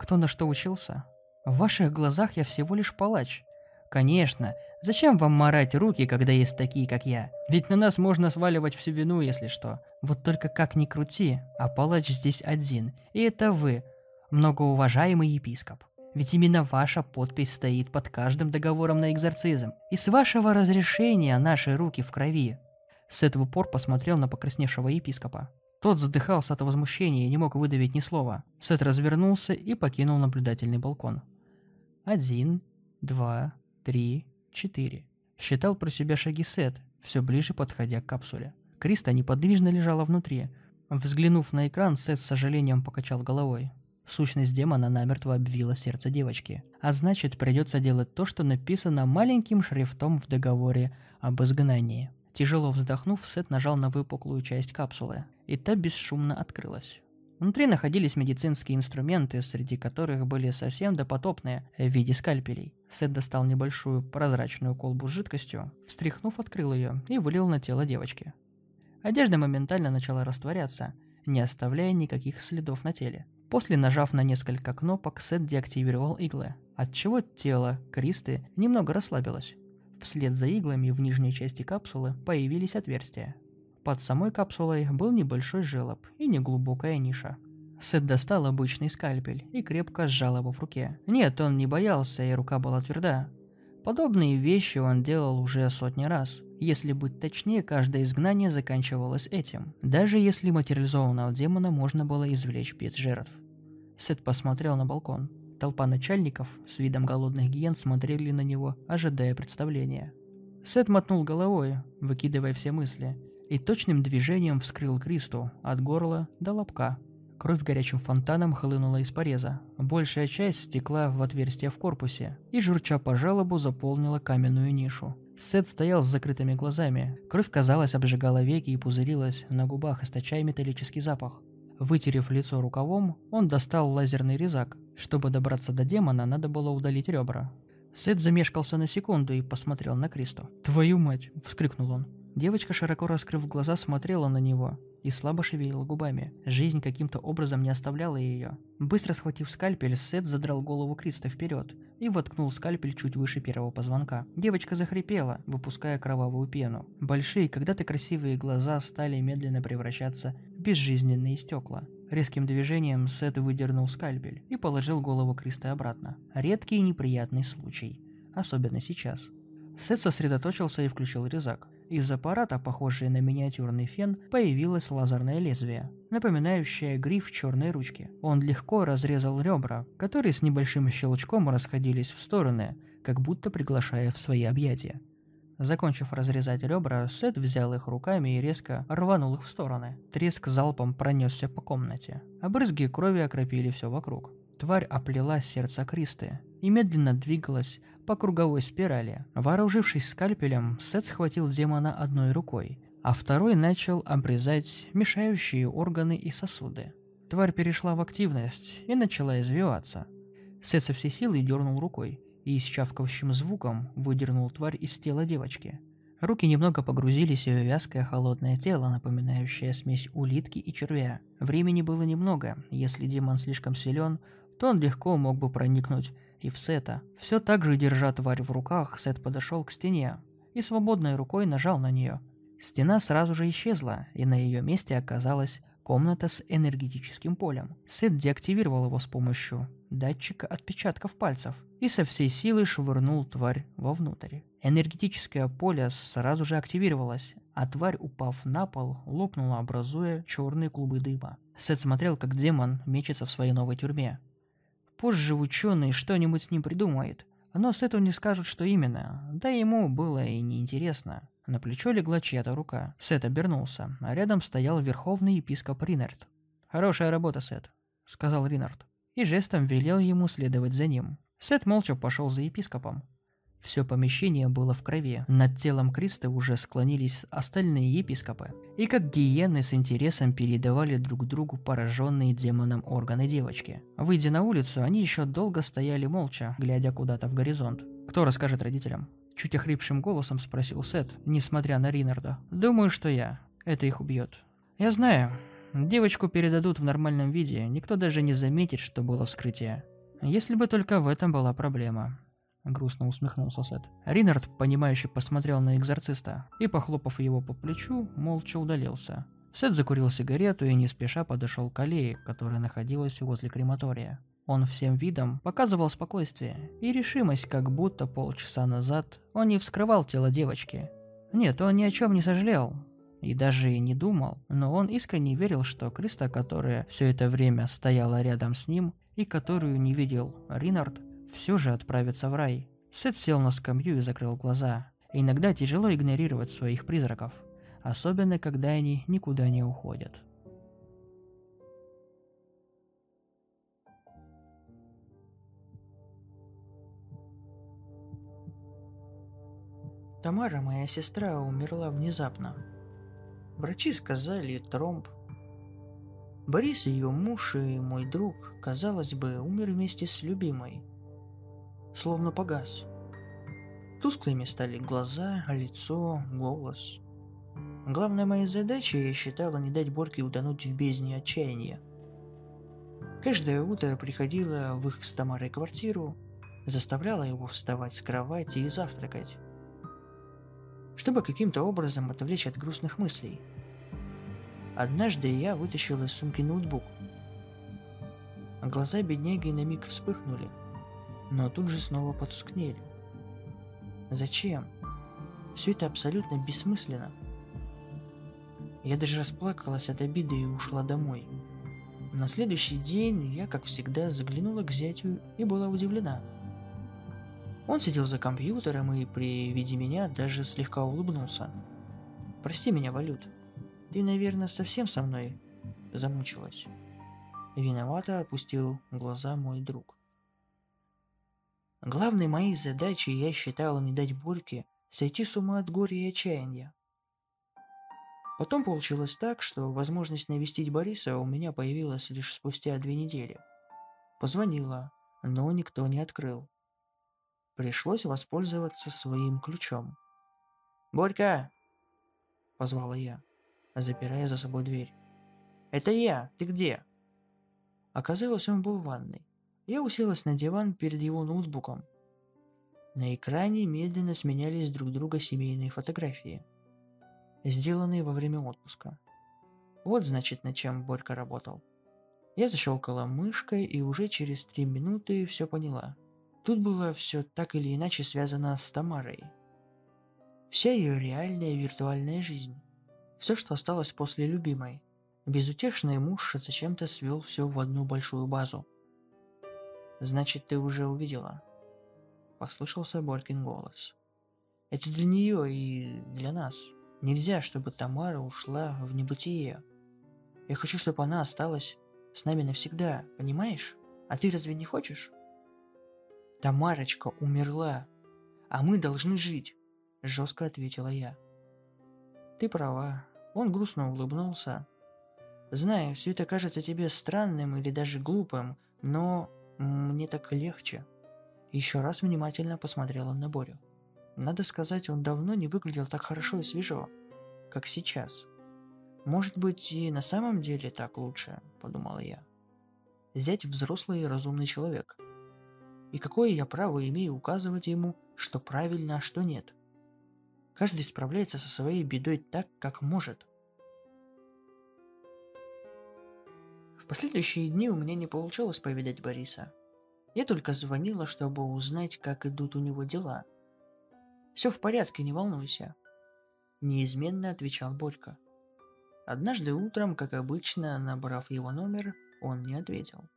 «Кто на что учился? В ваших глазах я всего лишь палач. Конечно, зачем вам марать руки, когда есть такие, как я? Ведь на нас можно сваливать всю вину, если что. Вот только как ни крути, а палач здесь один, и это вы, многоуважаемый епископ. Ведь именно ваша подпись стоит под каждым договором на экзорцизм. И с вашего разрешения наши руки в крови. С этого пор посмотрел на покрасневшего епископа. Тот задыхался от возмущения и не мог выдавить ни слова. Сет развернулся и покинул наблюдательный балкон. Один, два, три, четыре. Считал про себя шаги Сет, все ближе подходя к капсуле. Криста неподвижно лежала внутри. Взглянув на экран, Сет с сожалением покачал головой. Сущность демона намертво обвила сердце девочки. А значит, придется делать то, что написано маленьким шрифтом в договоре об изгнании. Тяжело вздохнув, Сет нажал на выпуклую часть капсулы, и та бесшумно открылась. Внутри находились медицинские инструменты, среди которых были совсем допотопные в виде скальпелей. Сет достал небольшую прозрачную колбу с жидкостью, встряхнув, открыл ее и вылил на тело девочки. Одежда моментально начала растворяться, не оставляя никаких следов на теле. После, нажав на несколько кнопок, Сет деактивировал иглы, отчего тело Кристы немного расслабилось. Вслед за иглами в нижней части капсулы появились отверстия. Под самой капсулой был небольшой желоб и неглубокая ниша. Сет достал обычный скальпель и крепко сжал его в руке. Нет, он не боялся, и рука была тверда. Подобные вещи он делал уже сотни раз. Если быть точнее, каждое изгнание заканчивалось этим. Даже если материализованного демона можно было извлечь без жертв. Сет посмотрел на балкон. Толпа начальников с видом голодных гиен смотрели на него, ожидая представления. Сет мотнул головой, выкидывая все мысли, и точным движением вскрыл Кристу от горла до лобка. Кровь горячим фонтаном хлынула из пореза. Большая часть стекла в отверстие в корпусе и, журча по жалобу, заполнила каменную нишу. Сет стоял с закрытыми глазами. Кровь, казалось, обжигала веки и пузырилась на губах, источая металлический запах. Вытерев лицо рукавом, он достал лазерный резак. Чтобы добраться до демона, надо было удалить ребра. Сет замешкался на секунду и посмотрел на Кристу. «Твою мать!» – вскрикнул он. Девочка, широко раскрыв глаза, смотрела на него и слабо шевелила губами. Жизнь каким-то образом не оставляла ее. Быстро схватив скальпель, Сет задрал голову Криста вперед и воткнул скальпель чуть выше первого позвонка. Девочка захрипела, выпуская кровавую пену. Большие, когда-то красивые глаза стали медленно превращаться в безжизненные стекла. Резким движением Сет выдернул скальпель и положил голову Криста обратно. Редкий и неприятный случай. Особенно сейчас. Сет сосредоточился и включил резак. Из аппарата, похожего на миниатюрный фен, появилось лазерное лезвие, напоминающее гриф черной ручки. Он легко разрезал ребра, которые с небольшим щелчком расходились в стороны, как будто приглашая в свои объятия. Закончив разрезать ребра, Сет взял их руками и резко рванул их в стороны. Треск залпом пронесся по комнате. Обрызги крови окропили все вокруг. Тварь оплела сердце Кристы и медленно двигалась по круговой спирали. Вооружившись скальпелем, Сет схватил демона одной рукой, а второй начал обрезать мешающие органы и сосуды. Тварь перешла в активность и начала извиваться. Сет со всей силы дернул рукой и с чавкающим звуком выдернул тварь из тела девочки. Руки немного погрузились в вязкое холодное тело, напоминающее смесь улитки и червя. Времени было немного, если демон слишком силен, то он легко мог бы проникнуть и в Сета. Все так же, держа тварь в руках, Сет подошел к стене и свободной рукой нажал на нее. Стена сразу же исчезла, и на ее месте оказалась Комната с энергетическим полем. Сет деактивировал его с помощью датчика отпечатков пальцев и со всей силы швырнул тварь вовнутрь. Энергетическое поле сразу же активировалось, а тварь, упав на пол, лопнула, образуя черные клубы дыма. Сет смотрел, как демон мечется в своей новой тюрьме. Позже ученый что-нибудь с ним придумает, но Сету не скажут, что именно, да ему было и неинтересно. На плечо легла чья-то рука. Сет обернулся, а рядом стоял верховный епископ Ринард. «Хорошая работа, Сет», — сказал Ринард, и жестом велел ему следовать за ним. Сет молча пошел за епископом. Все помещение было в крови. Над телом Криста уже склонились остальные епископы. И как гиены с интересом передавали друг другу пораженные демоном органы девочки. Выйдя на улицу, они еще долго стояли молча, глядя куда-то в горизонт. Кто расскажет родителям? Чуть охрипшим голосом спросил Сет, несмотря на Ринарда. «Думаю, что я. Это их убьет». «Я знаю. Девочку передадут в нормальном виде, никто даже не заметит, что было вскрытие. Если бы только в этом была проблема». Грустно усмехнулся Сет. Ринард, понимающе посмотрел на экзорциста и, похлопав его по плечу, молча удалился. Сет закурил сигарету и не спеша подошел к аллее, которая находилась возле крематория. Он всем видом показывал спокойствие и решимость, как будто полчаса назад он не вскрывал тело девочки. Нет, он ни о чем не сожалел и даже и не думал, но он искренне верил, что Криста, которая все это время стояла рядом с ним и которую не видел Ринард, все же отправится в рай. Сет сел на скамью и закрыл глаза. Иногда тяжело игнорировать своих призраков, особенно когда они никуда не уходят. Тамара, моя сестра, умерла внезапно. Врачи сказали тромб. Борис, ее муж и мой друг, казалось бы, умер вместе с любимой. Словно погас. Тусклыми стали глаза, лицо, голос. Главной моей задачей я считала не дать Борке утонуть в бездне отчаяния. Каждое утро приходила в их с Тамарой квартиру, заставляла его вставать с кровати и завтракать чтобы каким-то образом отвлечь от грустных мыслей. Однажды я вытащил из сумки ноутбук. Глаза бедняги на миг вспыхнули, но тут же снова потускнели. Зачем? Все это абсолютно бессмысленно. Я даже расплакалась от обиды и ушла домой. На следующий день я, как всегда, заглянула к зятю и была удивлена – он сидел за компьютером и при виде меня даже слегка улыбнулся. «Прости меня, Валют. Ты, наверное, совсем со мной замучилась». Виновато опустил глаза мой друг. Главной моей задачей я считала не дать Борьке сойти с ума от горя и отчаяния. Потом получилось так, что возможность навестить Бориса у меня появилась лишь спустя две недели. Позвонила, но никто не открыл. Пришлось воспользоваться своим ключом. «Борька!» – позвала я, запирая за собой дверь. «Это я! Ты где?» Оказалось, он был в ванной. Я уселась на диван перед его ноутбуком. На экране медленно сменялись друг друга семейные фотографии, сделанные во время отпуска. Вот значит, над чем Борька работал. Я защелкала мышкой и уже через три минуты все поняла – Тут было все так или иначе связано с Тамарой. Вся ее реальная виртуальная жизнь. Все, что осталось после любимой. Безутешный муж зачем-то свел все в одну большую базу. «Значит, ты уже увидела?» Послышался Борькин голос. «Это для нее и для нас. Нельзя, чтобы Тамара ушла в небытие. Я хочу, чтобы она осталась с нами навсегда, понимаешь? А ты разве не хочешь?» Тамарочка умерла, а мы должны жить, жестко ответила я. Ты права. Он грустно улыбнулся. Знаю, все это кажется тебе странным или даже глупым, но мне так легче. Еще раз внимательно посмотрела на Борю. Надо сказать, он давно не выглядел так хорошо и свежо, как сейчас. Может быть, и на самом деле так лучше, подумала я. Зять взрослый и разумный человек – и какое я право имею указывать ему, что правильно, а что нет? Каждый справляется со своей бедой так, как может. последующие дни у меня не получалось повидать Бориса. Я только звонила, чтобы узнать, как идут у него дела. «Все в порядке, не волнуйся», – неизменно отвечал Борька. Однажды утром, как обычно, набрав его номер, он не ответил.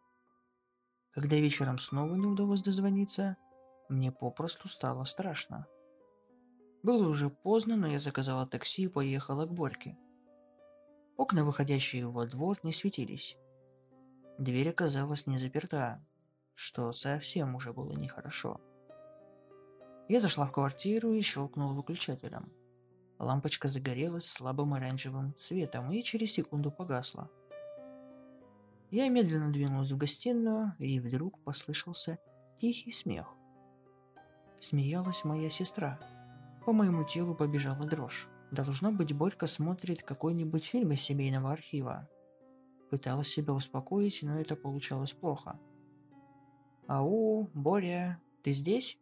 Когда вечером снова не удалось дозвониться, мне попросту стало страшно. Было уже поздно, но я заказала такси и поехала к Борьке. Окна, выходящие во двор, не светились. Дверь оказалась не заперта, что совсем уже было нехорошо. Я зашла в квартиру и щелкнула выключателем. Лампочка загорелась слабым оранжевым светом и через секунду погасла. Я медленно двинулась в гостиную, и вдруг послышался тихий смех. Смеялась моя сестра. По моему телу побежала дрожь. Должно быть, Борька смотрит какой-нибудь фильм из семейного архива. Пыталась себя успокоить, но это получалось плохо. «Ау, Боря, ты здесь?»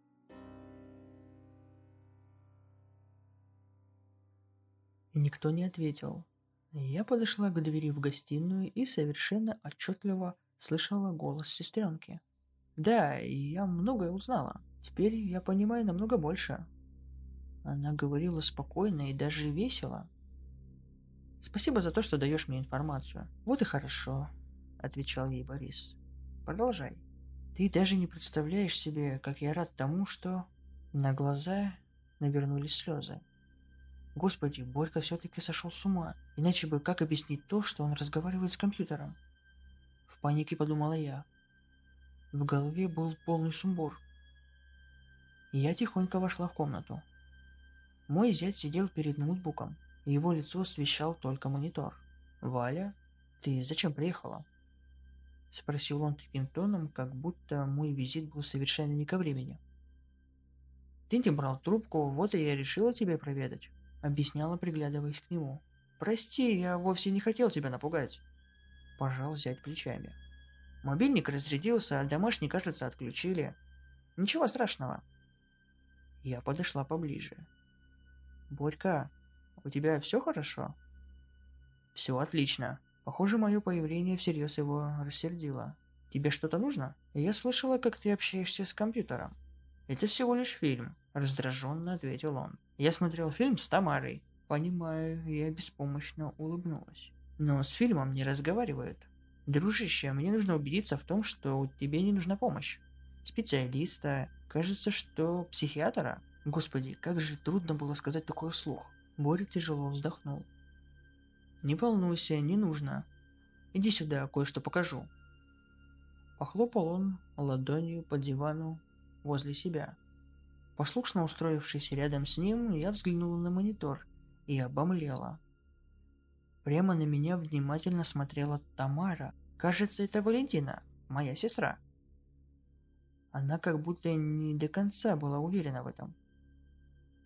Никто не ответил. Я подошла к двери в гостиную и совершенно отчетливо слышала голос сестренки. Да, я многое узнала. Теперь я понимаю намного больше. Она говорила спокойно и даже весело. Спасибо за то, что даешь мне информацию. Вот и хорошо, отвечал ей Борис. Продолжай. Ты даже не представляешь себе, как я рад тому, что... На глаза навернулись слезы. Господи, Борька все-таки сошел с ума. Иначе бы как объяснить то, что он разговаривает с компьютером? В панике подумала я. В голове был полный сумбур. Я тихонько вошла в комнату. Мой зять сидел перед ноутбуком. Его лицо освещал только монитор. «Валя, ты зачем приехала?» Спросил он таким тоном, как будто мой визит был совершенно не ко времени. «Ты не брал трубку, вот и я решила тебя проведать», — объясняла, приглядываясь к нему. «Прости, я вовсе не хотел тебя напугать», — пожал зять плечами. «Мобильник разрядился, а домашний, кажется, отключили. Ничего страшного». Я подошла поближе. «Борька, у тебя все хорошо?» «Все отлично. Похоже, мое появление всерьез его рассердило. Тебе что-то нужно? Я слышала, как ты общаешься с компьютером». «Это всего лишь фильм», — раздраженно ответил он. «Я смотрел фильм с Тамарой». Понимаю, я беспомощно улыбнулась. «Но с фильмом не разговаривают. Дружище, мне нужно убедиться в том, что тебе не нужна помощь. Специалиста, кажется, что психиатра. Господи, как же трудно было сказать такое вслух. Боря тяжело вздохнул. «Не волнуйся, не нужно. Иди сюда, кое-что покажу». Похлопал он ладонью по дивану возле себя. Послушно устроившись рядом с ним, я взглянула на монитор и обомлела. Прямо на меня внимательно смотрела Тамара. Кажется, это Валентина, моя сестра. Она как будто не до конца была уверена в этом.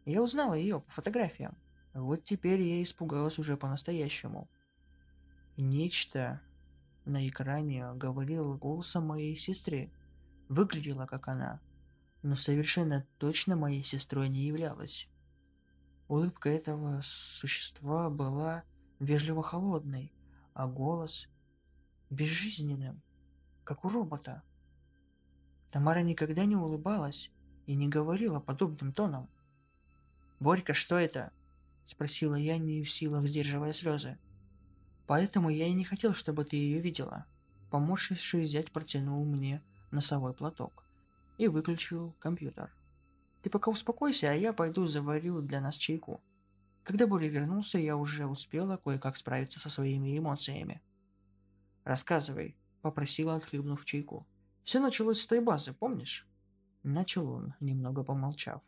Я узнала ее по фотографиям. Вот теперь я испугалась уже по-настоящему. Нечто на экране говорило голосом моей сестры. Выглядела как она, но совершенно точно моей сестрой не являлась. Улыбка этого существа была вежливо холодной, а голос безжизненным, как у робота. Тамара никогда не улыбалась и не говорила подобным тоном. «Борька, что это?» – спросила я, не в силах сдерживая слезы. «Поэтому я и не хотел, чтобы ты ее видела». Поморщившись, взять протянул мне носовой платок и выключил компьютер. Ты пока успокойся, а я пойду заварю для нас чайку. Когда Боря вернулся, я уже успела кое-как справиться со своими эмоциями. «Рассказывай», — попросила, отхлебнув чайку. «Все началось с той базы, помнишь?» Начал он, немного помолчав.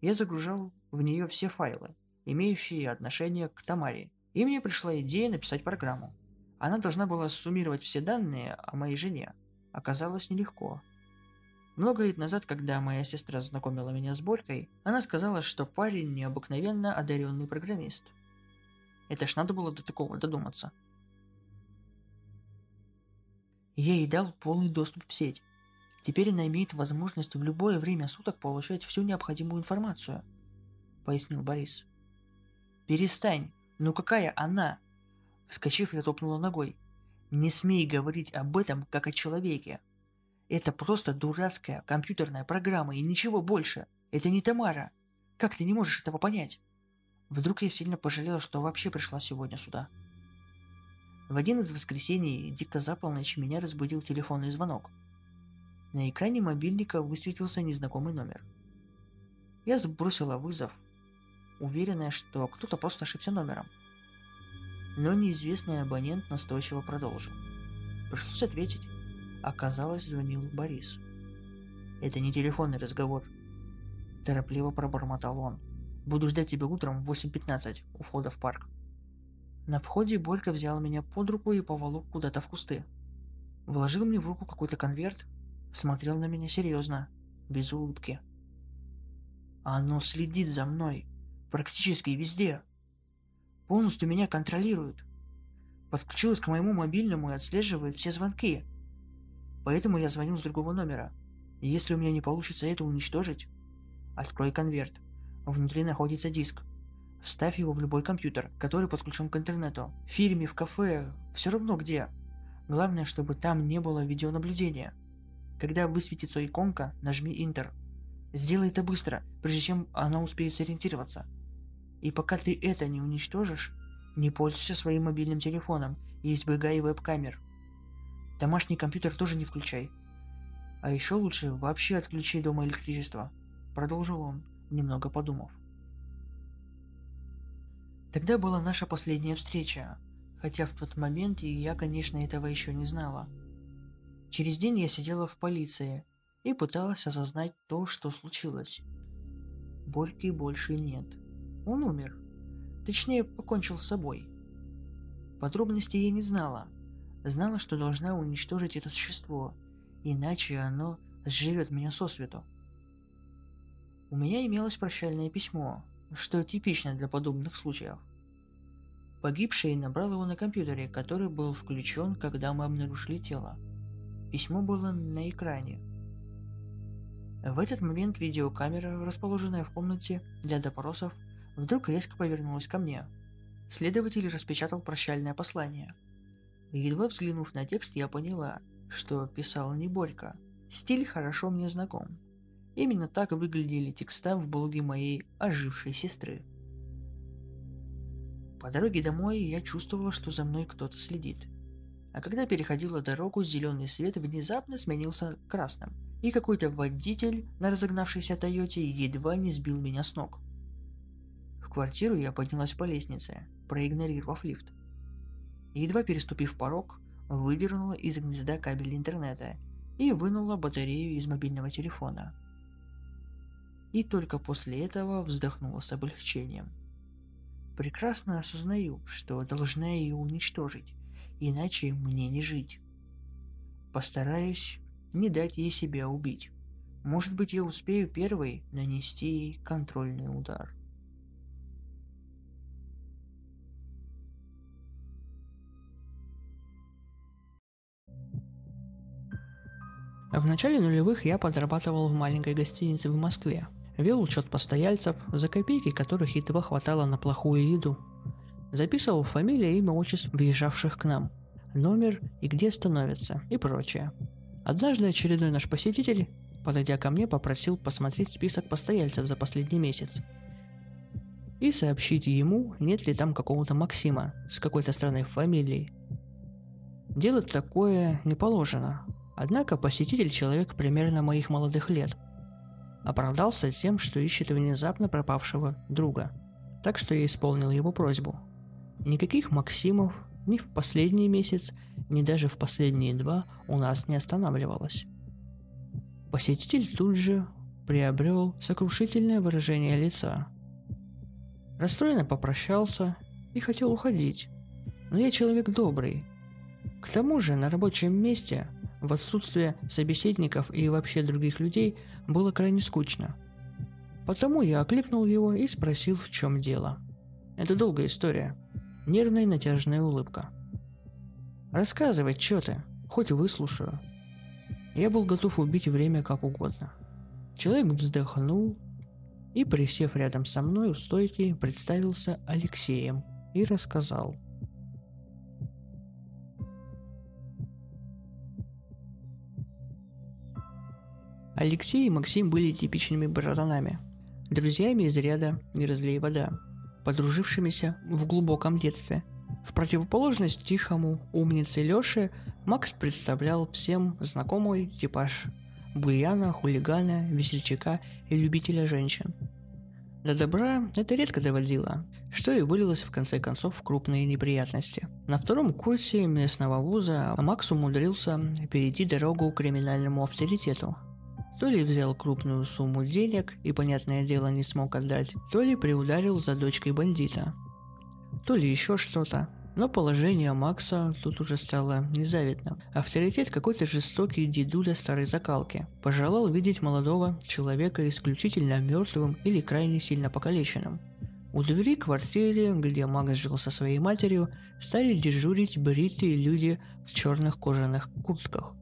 Я загружал в нее все файлы, имеющие отношение к Тамаре, и мне пришла идея написать программу. Она должна была суммировать все данные о моей жене. Оказалось нелегко, много лет назад, когда моя сестра знакомила меня с Борькой, она сказала, что парень необыкновенно одаренный программист. Это ж надо было до такого додуматься. Я ей дал полный доступ в сеть. Теперь она имеет возможность в любое время суток получать всю необходимую информацию, пояснил Борис. Перестань. Ну какая она? Вскочив, я топнула ногой. Не смей говорить об этом, как о человеке. Это просто дурацкая компьютерная программа и ничего больше. Это не Тамара. Как ты не можешь этого понять? Вдруг я сильно пожалела, что вообще пришла сегодня сюда. В один из воскресений, дико за полночь, меня разбудил телефонный звонок. На экране мобильника высветился незнакомый номер. Я сбросила вызов, уверенная, что кто-то просто ошибся номером. Но неизвестный абонент настойчиво продолжил. Пришлось ответить. Оказалось, звонил Борис. «Это не телефонный разговор», – торопливо пробормотал он. Буду ждать тебя утром в 8.15 у входа в парк. На входе Борька взял меня под руку и поволок куда-то в кусты. Вложил мне в руку какой-то конверт, смотрел на меня серьезно, без улыбки. Оно следит за мной, практически везде. Полностью меня контролирует. Подключилось к моему мобильному и отслеживает все звонки. Поэтому я звоню с другого номера. Если у меня не получится это уничтожить, открой конверт – Внутри находится диск. Вставь его в любой компьютер, который подключен к интернету. В фильме, в кафе, все равно где. Главное, чтобы там не было видеонаблюдения. Когда высветится иконка, нажми Enter. Сделай это быстро, прежде чем она успеет сориентироваться. И пока ты это не уничтожишь, не пользуйся своим мобильным телефоном и избегай веб-камер. Домашний компьютер тоже не включай. А еще лучше вообще отключи дома электричество. Продолжил он немного подумав. Тогда была наша последняя встреча, хотя в тот момент и я, конечно, этого еще не знала. Через день я сидела в полиции и пыталась осознать то, что случилось. Борьки больше нет. Он умер. Точнее, покончил с собой. Подробностей я не знала. Знала, что должна уничтожить это существо, иначе оно сживет меня сосвету. У меня имелось прощальное письмо, что типично для подобных случаев. Погибший набрал его на компьютере, который был включен, когда мы обнаружили тело. Письмо было на экране. В этот момент видеокамера, расположенная в комнате для допросов, вдруг резко повернулась ко мне. Следователь распечатал прощальное послание. Едва взглянув на текст, я поняла, что писал не Борька. Стиль хорошо мне знаком. Именно так выглядели текста в блоге моей ожившей сестры. По дороге домой я чувствовала, что за мной кто-то следит. А когда переходила дорогу, зеленый свет внезапно сменился красным, и какой-то водитель на разогнавшейся Тойоте едва не сбил меня с ног. В квартиру я поднялась по лестнице, проигнорировав лифт. Едва переступив порог, выдернула из гнезда кабель интернета и вынула батарею из мобильного телефона – и только после этого вздохнула с облегчением. Прекрасно осознаю, что должна ее уничтожить, иначе мне не жить. Постараюсь не дать ей себя убить. Может быть, я успею первой нанести ей контрольный удар. В начале нулевых я подрабатывал в маленькой гостинице в Москве, Вел учет постояльцев, за копейки которых едва хватало на плохую еду. Записывал фамилии, имя, отчеств въезжавших к нам, номер и где становятся и прочее. Однажды очередной наш посетитель, подойдя ко мне, попросил посмотреть список постояльцев за последний месяц и сообщить ему, нет ли там какого-то Максима с какой-то странной фамилией. Делать такое не положено, однако посетитель человек примерно моих молодых лет – Оправдался тем, что ищет внезапно пропавшего друга. Так что я исполнил его просьбу. Никаких Максимов ни в последний месяц, ни даже в последние два у нас не останавливалось. Посетитель тут же приобрел сокрушительное выражение лица. Расстроенно попрощался и хотел уходить. Но я человек добрый. К тому же на рабочем месте в отсутствие собеседников и вообще других людей было крайне скучно. Потому я окликнул его и спросил, в чем дело. Это долгая история. Нервная натяжная улыбка. «Рассказывай, что ты, хоть выслушаю». Я был готов убить время как угодно. Человек вздохнул и, присев рядом со мной у стойки, представился Алексеем и рассказал – Алексей и Максим были типичными братанами. Друзьями из ряда «Не разлей вода», подружившимися в глубоком детстве. В противоположность тихому умнице Лёше, Макс представлял всем знакомый типаж буяна, хулигана, весельчака и любителя женщин. До добра это редко доводило, что и вылилось в конце концов в крупные неприятности. На втором курсе местного вуза Макс умудрился перейти дорогу криминальному авторитету. То ли взял крупную сумму денег и, понятное дело, не смог отдать, то ли приударил за дочкой бандита, то ли еще что-то. Но положение Макса тут уже стало незавидным. Авторитет какой-то жестокий дедуля старой закалки. Пожелал видеть молодого человека исключительно мертвым или крайне сильно покалеченным. У двери квартиры, где Макс жил со своей матерью, стали дежурить бритые люди в черных кожаных куртках,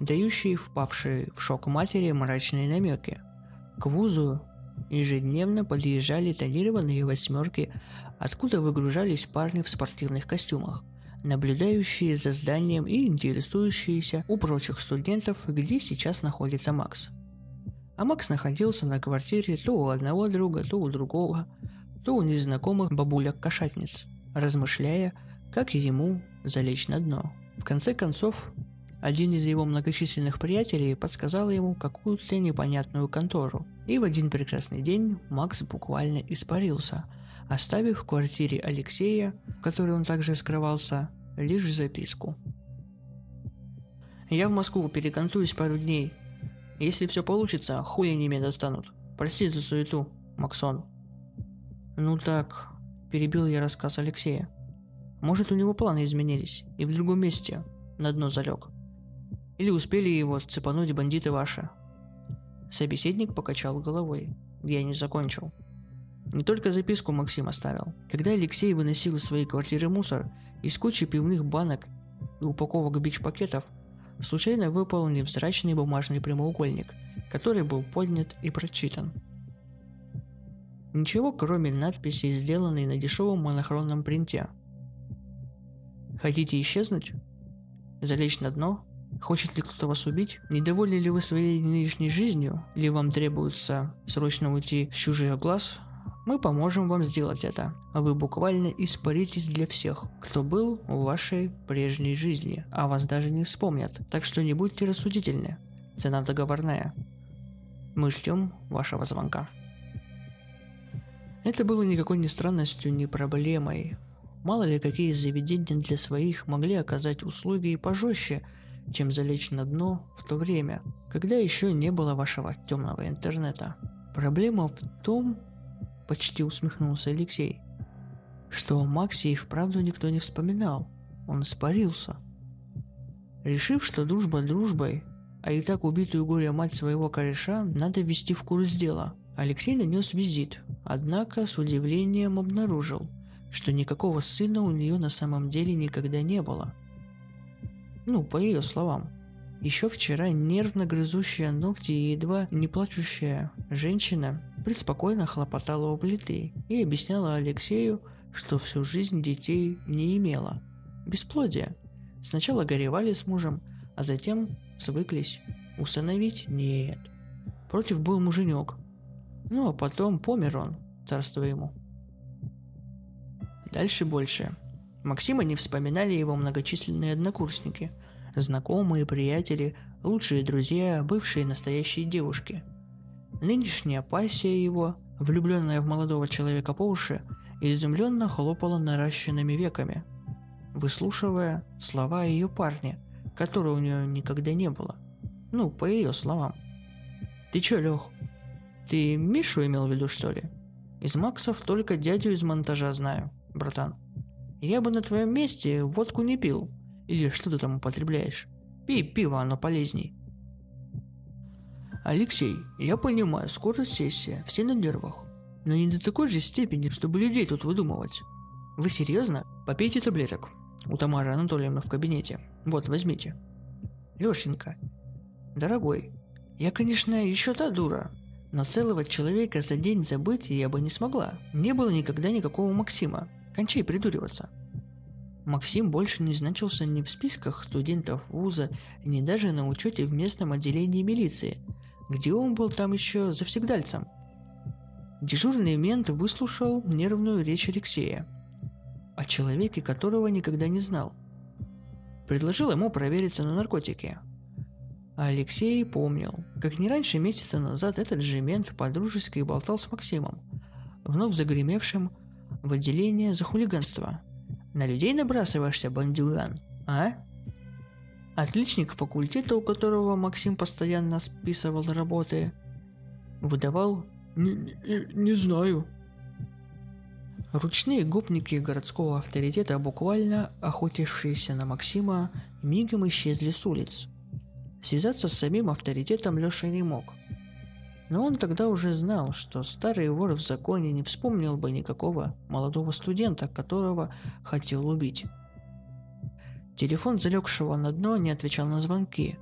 дающие впавшие в шок матери мрачные намеки. К вузу ежедневно подъезжали тонированные восьмерки откуда выгружались парни в спортивных костюмах, наблюдающие за зданием и интересующиеся у прочих студентов, где сейчас находится Макс. А Макс находился на квартире то у одного друга, то у другого, то у незнакомых бабуляк-кошатниц, размышляя, как ему залечь на дно. В конце концов, один из его многочисленных приятелей подсказал ему какую-то непонятную контору. И в один прекрасный день Макс буквально испарился – оставив в квартире Алексея, в которой он также скрывался, лишь записку. «Я в Москву перекантуюсь пару дней. Если все получится, хуй они меня достанут. Прости за суету, Максон». «Ну так», – перебил я рассказ Алексея. «Может, у него планы изменились, и в другом месте на дно залег. Или успели его цепануть бандиты ваши?» Собеседник покачал головой. Я не закончил. Не только записку Максим оставил. Когда Алексей выносил из своей квартиры мусор, из кучи пивных банок и упаковок бич-пакетов, случайно выпал невзрачный бумажный прямоугольник, который был поднят и прочитан. Ничего, кроме надписи, сделанной на дешевом монохронном принте. Хотите исчезнуть? Залечь на дно? Хочет ли кто-то вас убить? Недовольны ли вы своей нынешней жизнью? Или вам требуется срочно уйти с чужих глаз? Мы поможем вам сделать это. Вы буквально испаритесь для всех, кто был в вашей прежней жизни, а вас даже не вспомнят. Так что не будьте рассудительны. Цена договорная. Мы ждем вашего звонка. Это было никакой не странностью, не проблемой. Мало ли какие заведения для своих могли оказать услуги и пожестче, чем залечь на дно в то время, когда еще не было вашего темного интернета. Проблема в том, Почти усмехнулся Алексей. Что о и вправду никто не вспоминал. Он испарился. Решив, что дружба дружбой, а и так убитую горе мать своего кореша надо ввести в курс дела, Алексей нанес визит, однако с удивлением обнаружил, что никакого сына у нее на самом деле никогда не было. Ну, по ее словам. Еще вчера нервно грызущая ногти и едва не плачущая женщина преспокойно хлопотала у плиты и объясняла Алексею, что всю жизнь детей не имела. Бесплодие. Сначала горевали с мужем, а затем свыклись. Усыновить нет. Против был муженек. Ну а потом помер он, царство ему. Дальше больше. Максима не вспоминали его многочисленные однокурсники, знакомые, приятели, лучшие друзья, бывшие настоящие девушки – Нынешняя пассия его, влюбленная в молодого человека по уши, изумленно хлопала наращенными веками, выслушивая слова ее парня, которого у нее никогда не было. Ну, по ее словам. «Ты чё, Лех, ты Мишу имел в виду, что ли? Из Максов только дядю из монтажа знаю, братан. Я бы на твоем месте водку не пил. Или что ты там употребляешь? Пей пиво, оно полезней. Алексей, я понимаю, скоро сессия, все на нервах. Но не до такой же степени, чтобы людей тут выдумывать. Вы серьезно? Попейте таблеток. У Тамары Анатольевны в кабинете. Вот, возьмите. Лешенька, дорогой, я, конечно, еще та дура, но целого человека за день забыть я бы не смогла. Не было никогда никакого Максима. Кончай придуриваться. Максим больше не значился ни в списках студентов вуза, ни даже на учете в местном отделении милиции – где он был там еще завсегдальцем. Дежурный мент выслушал нервную речь Алексея, о человеке которого никогда не знал. Предложил ему провериться на наркотики. Алексей помнил, как не раньше месяца назад этот же мент подружески болтал с Максимом, вновь загремевшим в отделение за хулиганство. На людей набрасываешься, бандюган, а? Отличник факультета, у которого Максим постоянно списывал работы, выдавал «Не, не, не знаю». Ручные гопники городского авторитета, буквально охотившиеся на Максима, мигом исчезли с улиц. Связаться с самим авторитетом Леша не мог. Но он тогда уже знал, что старый вор в законе не вспомнил бы никакого молодого студента, которого хотел убить. Телефон залегшего на дно не отвечал на звонки.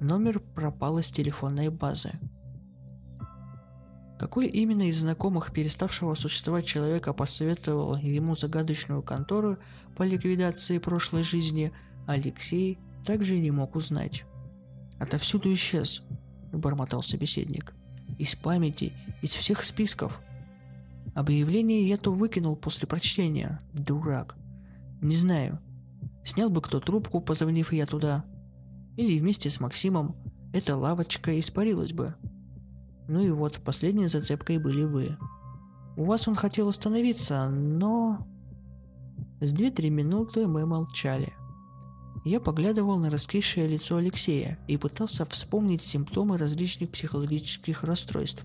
Номер пропал из телефонной базы. Какой именно из знакомых переставшего существовать человека посоветовал ему загадочную контору по ликвидации прошлой жизни, Алексей также не мог узнать. «Отовсюду исчез», – бормотал собеседник. «Из памяти, из всех списков. Объявление я то выкинул после прочтения. Дурак. Не знаю, Снял бы кто трубку, позвонив я туда. Или вместе с Максимом эта лавочка испарилась бы. Ну и вот, последней зацепкой были вы. У вас он хотел остановиться, но... С две-три минуты мы молчали. Я поглядывал на раскисшее лицо Алексея и пытался вспомнить симптомы различных психологических расстройств.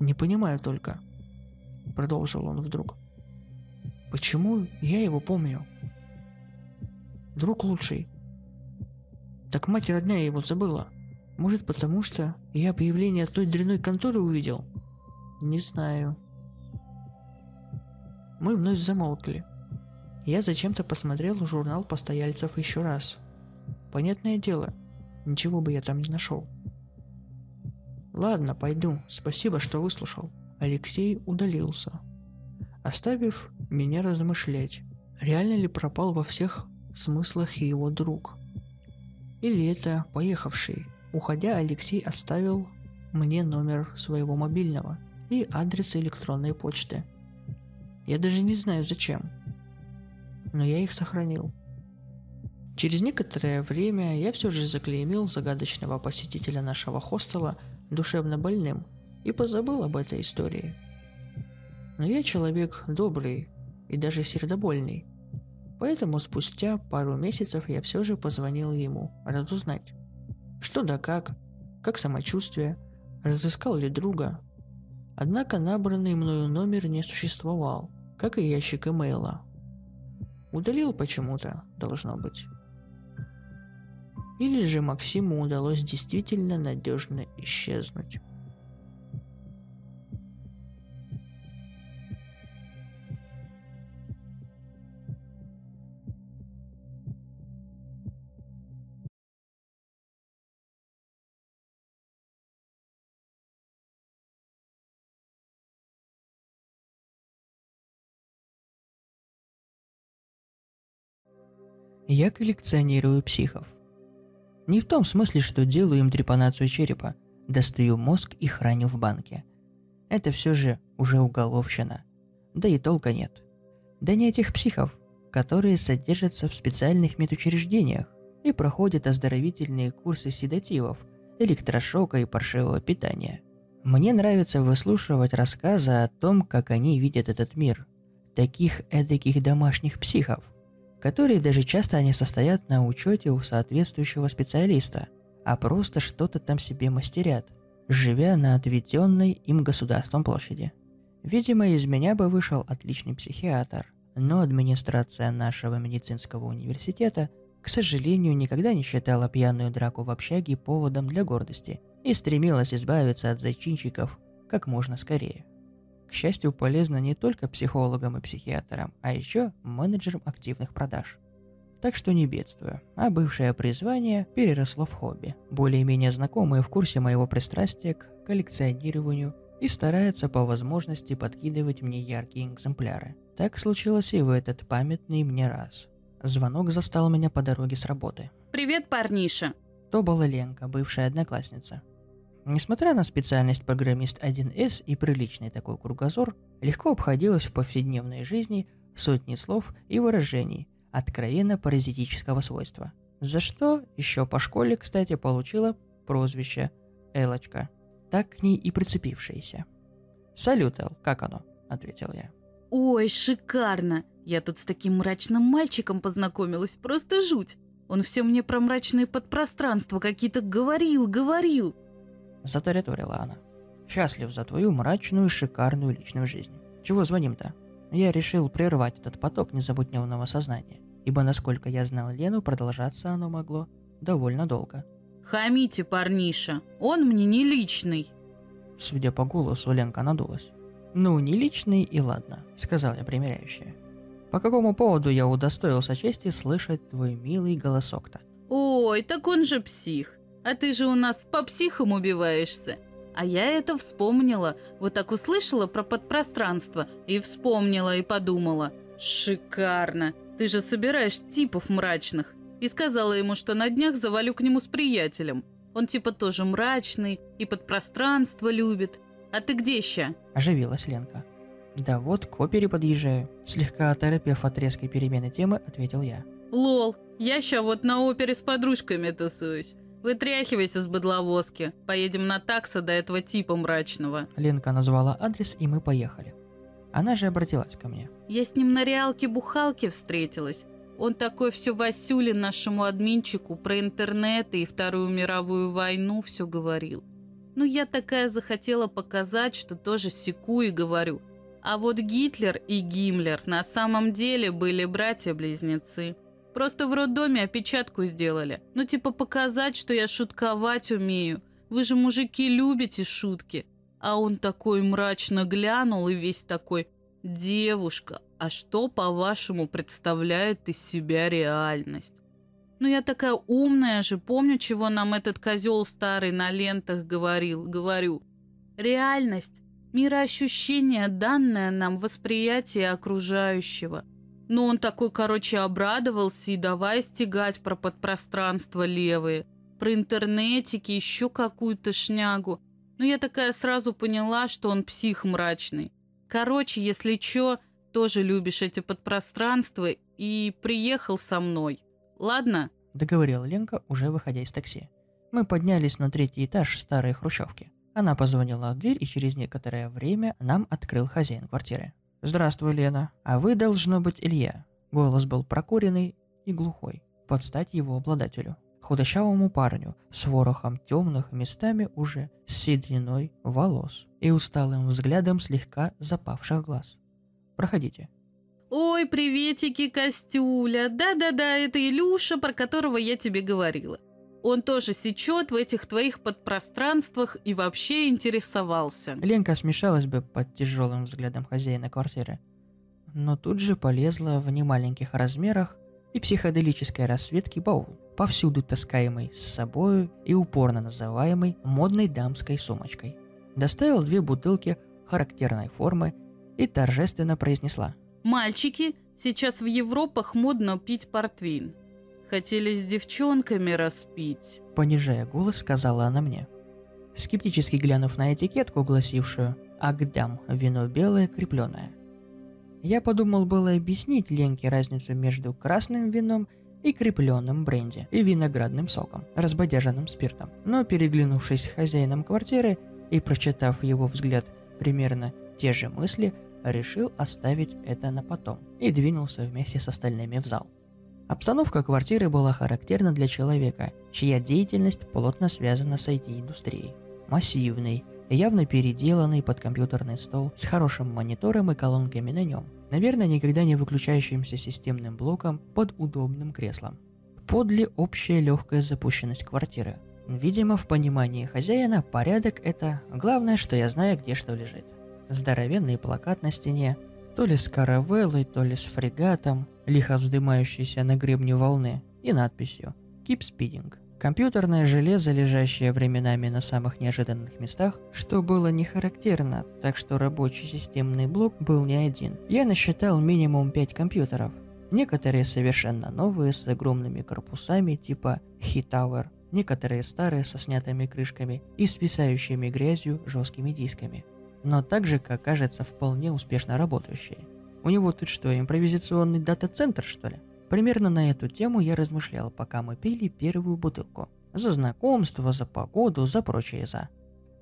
«Не понимаю только», — продолжил он вдруг. «Почему я его помню?» Друг лучший. Так мать родная его забыла. Может, потому что я объявление той дряной конторы увидел? Не знаю. Мы вновь замолкли. Я зачем-то посмотрел журнал постояльцев еще раз. Понятное дело, ничего бы я там не нашел. Ладно, пойду. Спасибо, что выслушал. Алексей удалился, оставив меня размышлять. Реально ли пропал во всех смыслах его друг. Или это поехавший. Уходя, Алексей оставил мне номер своего мобильного и адрес электронной почты. Я даже не знаю зачем, но я их сохранил. Через некоторое время я все же заклеймил загадочного посетителя нашего хостела душевно больным и позабыл об этой истории. Но я человек добрый и даже сердобольный – Поэтому спустя пару месяцев я все же позвонил ему разузнать, что да как, как самочувствие, разыскал ли друга. Однако набранный мною номер не существовал, как и ящик имейла. Удалил почему-то, должно быть. Или же Максиму удалось действительно надежно исчезнуть. Я коллекционирую психов. Не в том смысле, что делаю им трепанацию черепа, достаю мозг и храню в банке. Это все же уже уголовщина. Да и толка нет. Да не этих психов, которые содержатся в специальных медучреждениях и проходят оздоровительные курсы седативов, электрошока и паршивого питания. Мне нравится выслушивать рассказы о том, как они видят этот мир. Таких эдаких домашних психов – которые даже часто не состоят на учете у соответствующего специалиста, а просто что-то там себе мастерят, живя на отведенной им государством площади. Видимо, из меня бы вышел отличный психиатр, но администрация нашего медицинского университета, к сожалению, никогда не считала пьяную драку в общаге поводом для гордости и стремилась избавиться от зачинщиков как можно скорее. К счастью, полезно не только психологам и психиатрам, а еще менеджерам активных продаж. Так что не бедствую, а бывшее призвание переросло в хобби. Более-менее знакомые в курсе моего пристрастия к коллекционированию и стараются по возможности подкидывать мне яркие экземпляры. Так случилось и в этот памятный мне раз. Звонок застал меня по дороге с работы. «Привет, парниша!» То была Ленка, бывшая одноклассница. Несмотря на специальность программист 1С и приличный такой кругозор, легко обходилось в повседневной жизни сотни слов и выражений откровенно паразитического свойства. За что еще по школе, кстати, получила прозвище Элочка, так к ней и прицепившаяся. «Салют, Эл, как оно?» – ответил я. Ой, шикарно! Я тут с таким мрачным мальчиком познакомилась, просто жуть. Он все мне про мрачные подпространства какие-то говорил, говорил. Затараторила она. Счастлив за твою мрачную шикарную личную жизнь. Чего звоним-то? Я решил прервать этот поток незабутневного сознания, ибо, насколько я знал Лену, продолжаться оно могло довольно долго. Хамите, парниша, он мне не личный. Судя по голосу, Ленка надулась. «Ну, не личный и ладно», — сказал я примиряющая. «По какому поводу я удостоился чести слышать твой милый голосок-то?» Ой, так он же псих. А ты же у нас по психам убиваешься. А я это вспомнила. Вот так услышала про подпространство. И вспомнила, и подумала. Шикарно. Ты же собираешь типов мрачных. И сказала ему, что на днях завалю к нему с приятелем. Он типа тоже мрачный и подпространство любит. А ты где ща? Оживилась Ленка. Да вот, к опере подъезжаю. Слегка оторопев от резкой перемены темы, ответил я. Лол, я ща вот на опере с подружками тусуюсь. Вытряхивайся с быдловозки. Поедем на такса до этого типа мрачного. Ленка назвала адрес, и мы поехали. Она же обратилась ко мне. Я с ним на реалке-бухалке встретилась. Он такой все Васюле нашему админчику про интернет и Вторую мировую войну все говорил. Ну, я такая захотела показать, что тоже секу и говорю. А вот Гитлер и Гиммлер на самом деле были братья-близнецы. Просто в роддоме опечатку сделали. Ну, типа показать, что я шутковать умею. Вы же, мужики, любите шутки. А он такой мрачно глянул и весь такой «Девушка, а что, по-вашему, представляет из себя реальность?» Ну я такая умная же, помню, чего нам этот козел старый на лентах говорил. Говорю, реальность, мироощущение, данное нам восприятие окружающего. Но он такой, короче, обрадовался и давай стегать про подпространство левые, про интернетики, еще какую-то шнягу. Но я такая сразу поняла, что он псих мрачный. Короче, если чё, тоже любишь эти подпространства и приехал со мной. Ладно?» – договорила Ленка, уже выходя из такси. Мы поднялись на третий этаж старой хрущевки. Она позвонила в дверь, и через некоторое время нам открыл хозяин квартиры. «Здравствуй, Лена. А вы, должно быть, Илья». Голос был прокуренный и глухой, под стать его обладателю. Худощавому парню с ворохом темных местами уже сединой волос и усталым взглядом слегка запавших глаз. «Проходите», «Ой, приветики, Костюля! Да-да-да, это Илюша, про которого я тебе говорила. Он тоже сечет в этих твоих подпространствах и вообще интересовался». Ленка смешалась бы под тяжелым взглядом хозяина квартиры, но тут же полезла в немаленьких размерах и психоделической расцветки баул, повсюду таскаемый с собою и упорно называемый модной дамской сумочкой. Доставил две бутылки характерной формы и торжественно произнесла – Мальчики, сейчас в Европах модно пить портвейн. Хотели с девчонками распить. Понижая голос, сказала она мне. Скептически глянув на этикетку, гласившую «Агдам, вино белое, крепленое». Я подумал было объяснить Ленке разницу между красным вином и крепленным бренди и виноградным соком, разбодяженным спиртом. Но переглянувшись с хозяином квартиры и прочитав его взгляд примерно те же мысли, решил оставить это на потом и двинулся вместе с остальными в зал. Обстановка квартиры была характерна для человека, чья деятельность плотно связана с IT-индустрией. Массивный, явно переделанный под компьютерный стол с хорошим монитором и колонками на нем, наверное, никогда не выключающимся системным блоком под удобным креслом. Подле общая легкая запущенность квартиры. Видимо, в понимании хозяина порядок – это главное, что я знаю, где что лежит здоровенный плакат на стене, то ли с каравеллой, то ли с фрегатом, лихо вздымающийся на гребне волны, и надписью «Keep Speeding». Компьютерное железо, лежащее временами на самых неожиданных местах, что было не характерно, так что рабочий системный блок был не один. Я насчитал минимум 5 компьютеров. Некоторые совершенно новые, с огромными корпусами типа Tower, некоторые старые со снятыми крышками и списающими грязью жесткими дисками, но также, как кажется, вполне успешно работающие. У него тут что, импровизационный дата-центр, что ли? Примерно на эту тему я размышлял, пока мы пили первую бутылку. За знакомство, за погоду, за прочее за.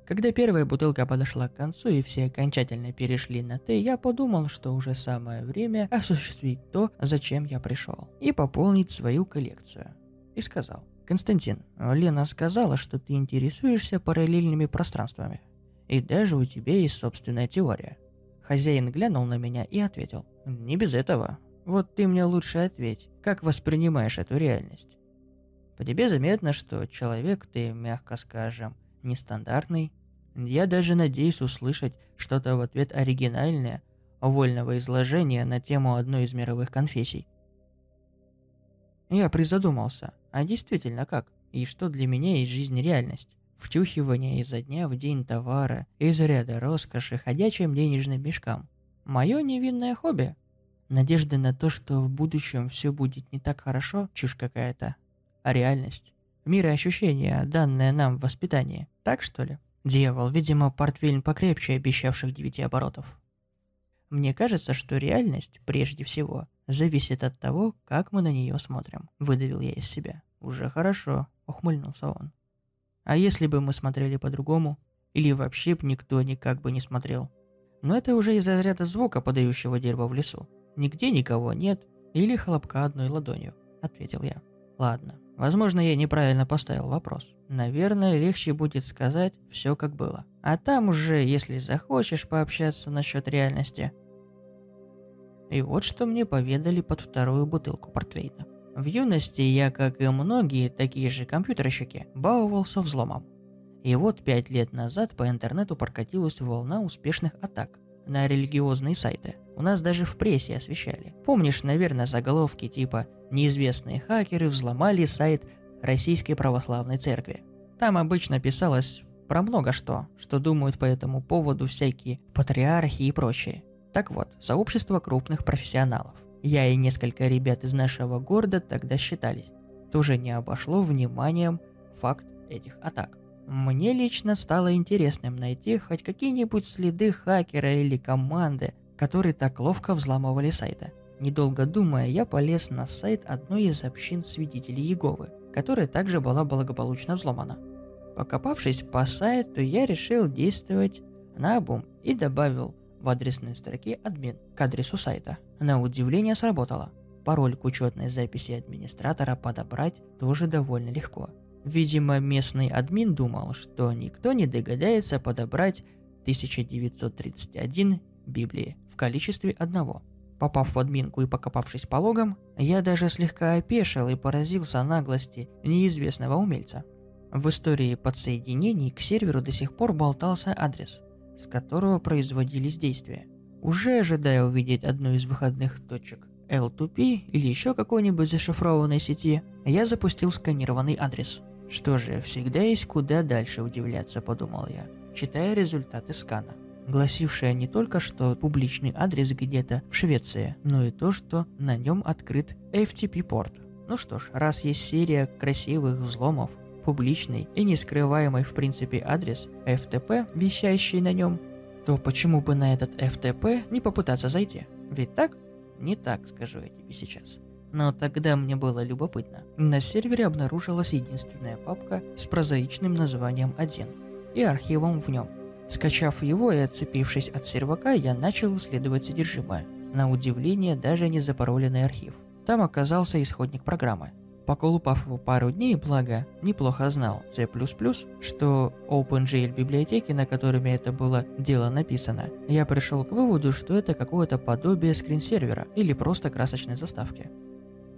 Когда первая бутылка подошла к концу и все окончательно перешли на «ты», я подумал, что уже самое время осуществить то, зачем я пришел, и пополнить свою коллекцию. И сказал, «Константин, Лена сказала, что ты интересуешься параллельными пространствами, и даже у тебя есть собственная теория». Хозяин глянул на меня и ответил, «Не без этого. Вот ты мне лучше ответь, как воспринимаешь эту реальность?» По тебе заметно, что человек ты, мягко скажем, нестандартный. Я даже надеюсь услышать что-то в ответ оригинальное, вольного изложения на тему одной из мировых конфессий. Я призадумался, а действительно как? И что для меня есть жизнь реальность? Втюхивание изо дня в день товара, из ряда роскоши ходячим денежным мешкам. Мое невинное хобби. Надежда на то, что в будущем все будет не так хорошо, чушь какая-то. А реальность? Мироощущение, данное нам в воспитании. Так что ли? Дьявол, видимо, портфель покрепче обещавших девяти оборотов. Мне кажется, что реальность, прежде всего, зависит от того, как мы на нее смотрим. Выдавил я из себя. Уже хорошо, ухмыльнулся он. А если бы мы смотрели по-другому? Или вообще б никто никак бы не смотрел? Но это уже из-за ряда звука, подающего дерево в лесу. Нигде никого нет, или хлопка одной ладонью, ответил я. Ладно, Возможно, я неправильно поставил вопрос. Наверное, легче будет сказать все как было. А там уже, если захочешь пообщаться насчет реальности. И вот что мне поведали под вторую бутылку портвейна. В юности я, как и многие такие же компьютерщики, баловался взломом. И вот пять лет назад по интернету прокатилась волна успешных атак на религиозные сайты. У нас даже в прессе освещали. Помнишь, наверное, заголовки типа неизвестные хакеры взломали сайт Российской Православной Церкви. Там обычно писалось про много что, что думают по этому поводу всякие патриархи и прочее. Так вот, сообщество крупных профессионалов. Я и несколько ребят из нашего города тогда считались. Тоже не обошло вниманием факт этих атак. Мне лично стало интересным найти хоть какие-нибудь следы хакера или команды, которые так ловко взламывали сайты. Недолго думая, я полез на сайт одной из общин свидетелей Иеговы, которая также была благополучно взломана. Покопавшись по сайту, я решил действовать на обум и добавил в адресной строке админ к адресу сайта. На удивление сработало. Пароль к учетной записи администратора подобрать тоже довольно легко. Видимо, местный админ думал, что никто не догадается подобрать 1931 Библии в количестве одного – Попав в админку и покопавшись по логам, я даже слегка опешил и поразился наглости неизвестного умельца. В истории подсоединений к серверу до сих пор болтался адрес, с которого производились действия. Уже ожидая увидеть одну из выходных точек L2P или еще какой-нибудь зашифрованной сети, я запустил сканированный адрес. Что же, всегда есть куда дальше удивляться, подумал я, читая результаты скана гласившая не только, что публичный адрес где-то в Швеции, но и то, что на нем открыт FTP-порт. Ну что ж, раз есть серия красивых взломов, публичный и не скрываемый в принципе адрес FTP, вещающий на нем, то почему бы на этот FTP не попытаться зайти? Ведь так? Не так, скажу я тебе сейчас. Но тогда мне было любопытно. На сервере обнаружилась единственная папка с прозаичным названием 1 и архивом в нем – Скачав его и отцепившись от сервака, я начал исследовать содержимое. На удивление, даже не запароленный архив. Там оказался исходник программы. Поколупав его пару дней, благо, неплохо знал C++, что OpenGL библиотеки, на которыми это было дело написано, я пришел к выводу, что это какое-то подобие скринсервера или просто красочной заставки.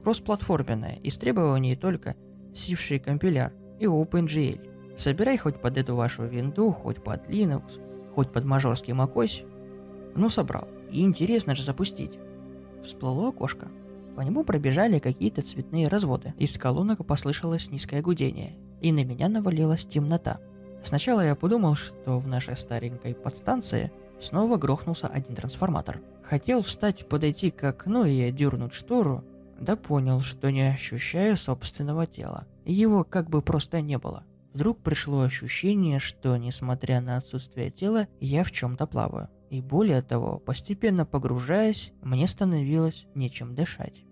Кроссплатформенная, из требований только сивший компиляр и OpenGL, Собирай хоть под эту вашу винду, хоть под Linux, хоть под мажорский macOS. Ну, собрал. И интересно же запустить. Всплыло окошко. По нему пробежали какие-то цветные разводы. Из колонок послышалось низкое гудение. И на меня навалилась темнота. Сначала я подумал, что в нашей старенькой подстанции снова грохнулся один трансформатор. Хотел встать, подойти к окну и дернуть штору, Да понял, что не ощущаю собственного тела. Его как бы просто не было. Вдруг пришло ощущение, что, несмотря на отсутствие тела, я в чем-то плаваю. И более того, постепенно погружаясь, мне становилось нечем дышать.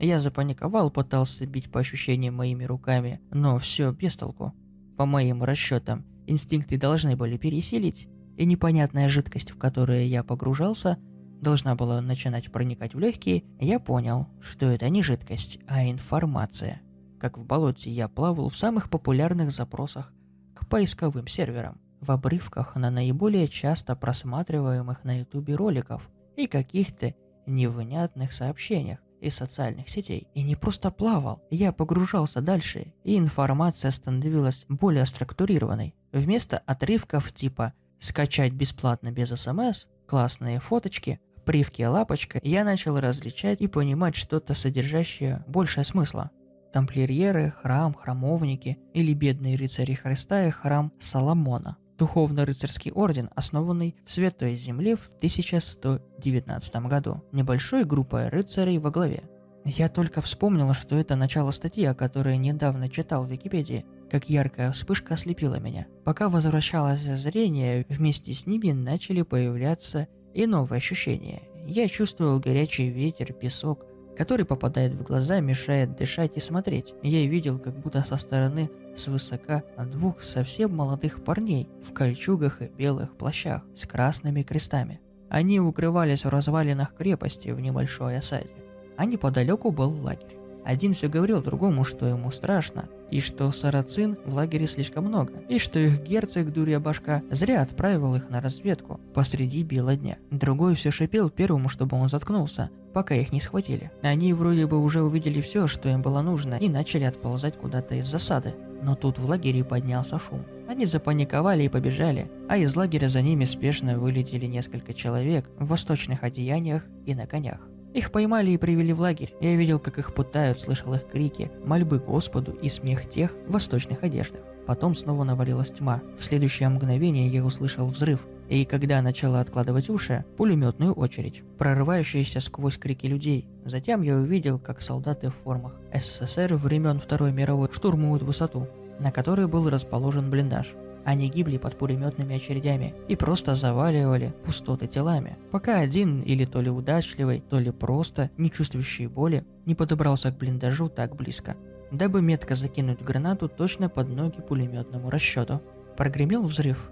Я запаниковал, пытался бить по ощущениям моими руками, но все без толку. По моим расчетам, инстинкты должны были пересилить, и непонятная жидкость, в которую я погружался, должна была начинать проникать в легкие, я понял, что это не жидкость, а информация. Как в болоте я плавал в самых популярных запросах к поисковым серверам, в обрывках на наиболее часто просматриваемых на ютубе роликов и каких-то невнятных сообщениях из социальных сетей. И не просто плавал, я погружался дальше, и информация становилась более структурированной. Вместо отрывков типа «скачать бесплатно без смс», классные фоточки, привки лапочка, я начал различать и понимать что-то содержащее большее смысла. Тамплиеры, храм, храмовники или бедные рыцари Христа и храм Соломона. Духовно-рыцарский орден, основанный в Святой Земле в 1119 году, небольшой группой рыцарей во главе. Я только вспомнила, что это начало статьи, о которой недавно читал в Википедии, как яркая вспышка ослепила меня. Пока возвращалось зрение, вместе с ними начали появляться и новые ощущения. Я чувствовал горячий ветер, песок, который попадает в глаза, мешает дышать и смотреть. Я видел, как будто со стороны свысока двух совсем молодых парней в кольчугах и белых плащах с красными крестами. Они укрывались в развалинах крепости в небольшой осаде. А неподалеку был лагерь. Один все говорил другому, что ему страшно, и что сарацин в лагере слишком много, и что их герцог, дурья башка, зря отправил их на разведку посреди бела дня. Другой все шипел первому, чтобы он заткнулся, пока их не схватили. Они вроде бы уже увидели все, что им было нужно, и начали отползать куда-то из засады. Но тут в лагере поднялся шум. Они запаниковали и побежали, а из лагеря за ними спешно вылетели несколько человек в восточных одеяниях и на конях. Их поймали и привели в лагерь. Я видел, как их пытают, слышал их крики, мольбы Господу и смех тех в восточных одеждах. Потом снова навалилась тьма. В следующее мгновение я услышал взрыв, и когда начала откладывать уши, пулеметную очередь, прорывающуюся сквозь крики людей. Затем я увидел, как солдаты в формах СССР времен Второй мировой штурмуют высоту, на которой был расположен блиндаж. Они гибли под пулеметными очередями и просто заваливали пустоты телами, пока один или то ли удачливый, то ли просто не чувствующий боли не подобрался к блиндажу так близко, дабы метко закинуть гранату точно под ноги пулеметному расчету. Прогремел взрыв.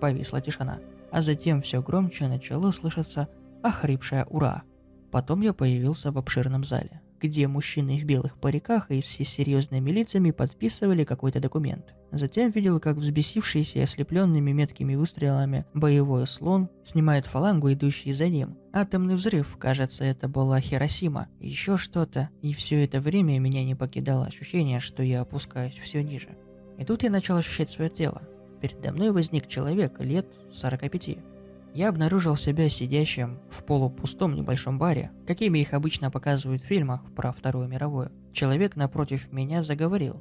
Повисла тишина. А затем все громче начало слышаться охрипшее «Ура!». Потом я появился в обширном зале где мужчины в белых париках и все серьезными лицами подписывали какой-то документ. Затем видел, как взбесившийся и ослепленными меткими выстрелами боевой слон снимает фалангу, идущий за ним. Атомный взрыв, кажется, это была Хиросима. Еще что-то. И все это время меня не покидало ощущение, что я опускаюсь все ниже. И тут я начал ощущать свое тело. Передо мной возник человек лет 45 я обнаружил себя сидящим в полупустом небольшом баре, какими их обычно показывают в фильмах про Вторую мировую. Человек напротив меня заговорил.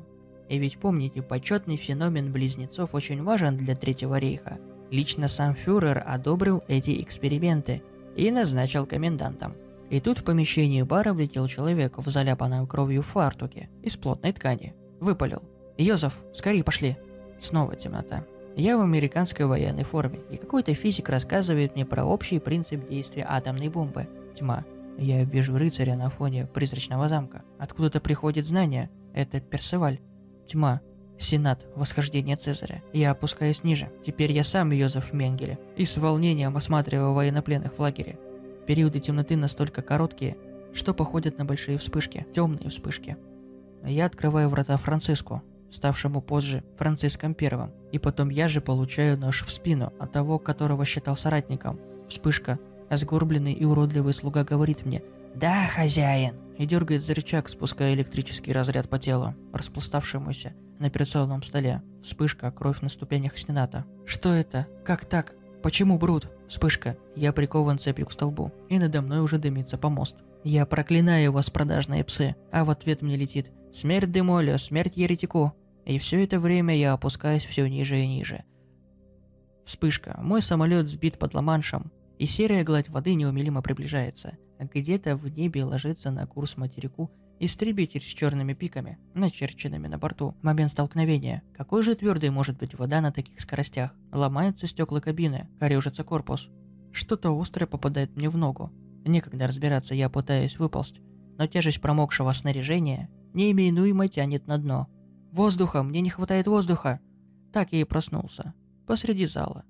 И ведь помните, почетный феномен близнецов очень важен для Третьего рейха. Лично сам фюрер одобрил эти эксперименты и назначил комендантом. И тут в помещении бара влетел человек в заляпанном кровью фартуке из плотной ткани. Выпалил. «Йозеф, скорее пошли!» Снова темнота. Я в американской военной форме, и какой-то физик рассказывает мне про общий принцип действия атомной бомбы. Тьма. Я вижу рыцаря на фоне призрачного замка. Откуда-то приходит знание. Это Персеваль. Тьма. Сенат. Восхождение Цезаря. Я опускаюсь ниже. Теперь я сам Йозеф Менгеле. И с волнением осматриваю военнопленных в лагере. Периоды темноты настолько короткие, что походят на большие вспышки. Темные вспышки. Я открываю врата Франциску, ставшему позже Франциском Первым, и потом я же получаю нож в спину от того, которого считал соратником. Вспышка. Сгорбленный и уродливый слуга говорит мне «Да, хозяин!» И дергает за рычаг, спуская электрический разряд по телу, распластавшемуся на операционном столе. Вспышка, кровь на ступенях Сената. Что это? Как так? Почему Брут? Вспышка. Я прикован цепью к столбу, и надо мной уже дымится помост. Я проклинаю вас, продажные псы, а в ответ мне летит «Смерть Демолю, смерть еретику!» И все это время я опускаюсь все ниже и ниже. Вспышка. Мой самолет сбит под Ла-Маншем, и серая гладь воды неумелимо приближается. Где-то в небе ложится на курс материку истребитель с черными пиками, начерченными на борту. Момент столкновения. Какой же твердой может быть вода на таких скоростях? Ломаются стекла кабины, корежится корпус. Что-то острое попадает мне в ногу. Некогда разбираться, я пытаюсь выползть, но тяжесть промокшего снаряжения неименуемо тянет на дно. Воздуха, мне не хватает воздуха. Так я и проснулся. Посреди зала.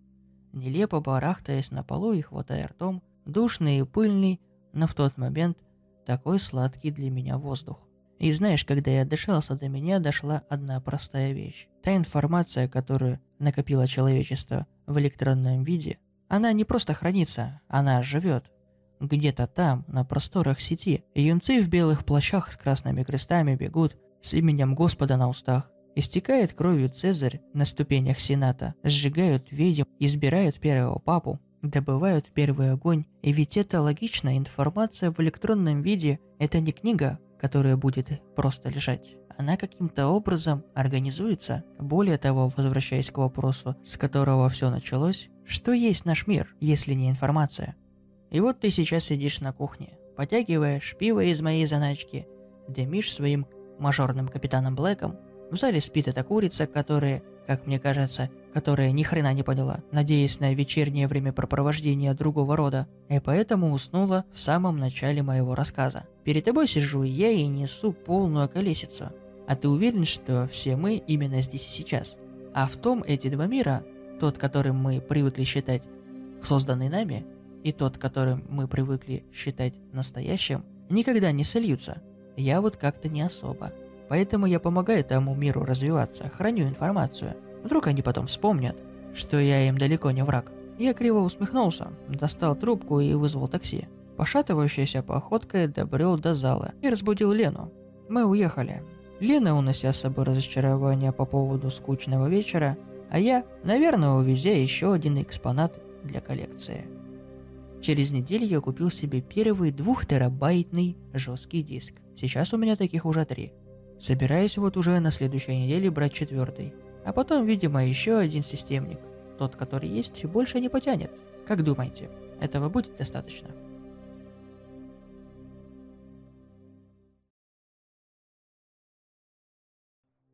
Нелепо барахтаясь на полу и хватая ртом, душный и пыльный, но в тот момент такой сладкий для меня воздух. И знаешь, когда я дышался, до меня дошла одна простая вещь. Та информация, которую накопило человечество в электронном виде, она не просто хранится, она живет. Где-то там, на просторах сети, юнцы в белых плащах с красными крестами бегут с именем Господа на устах. Истекает кровью Цезарь на ступенях Сената, сжигают ведьм, избирают первого папу, добывают первый огонь. И ведь это логично, информация в электронном виде – это не книга, которая будет просто лежать. Она каким-то образом организуется. Более того, возвращаясь к вопросу, с которого все началось, что есть наш мир, если не информация? И вот ты сейчас сидишь на кухне, потягиваешь пиво из моей заначки, дымишь своим мажорным капитаном Блэком, в зале спит эта курица, которая, как мне кажется, которая ни хрена не поняла, надеясь на вечернее времяпрепровождение другого рода, и поэтому уснула в самом начале моего рассказа. Перед тобой сижу я и несу полную колесицу. А ты уверен, что все мы именно здесь и сейчас? А в том эти два мира, тот, которым мы привыкли считать созданный нами, и тот, которым мы привыкли считать настоящим, никогда не сольются. Я вот как-то не особо. Поэтому я помогаю тому миру развиваться, храню информацию – Вдруг они потом вспомнят, что я им далеко не враг. Я криво усмехнулся, достал трубку и вызвал такси. Пошатывающаяся походкой добрел до зала и разбудил Лену. Мы уехали. Лена, унося с собой разочарование по поводу скучного вечера, а я, наверное, увезя еще один экспонат для коллекции. Через неделю я купил себе первый двухтерабайтный жесткий диск. Сейчас у меня таких уже три. Собираюсь вот уже на следующей неделе брать четвертый. А потом, видимо, еще один системник. Тот, который есть, больше не потянет. Как думаете, этого будет достаточно?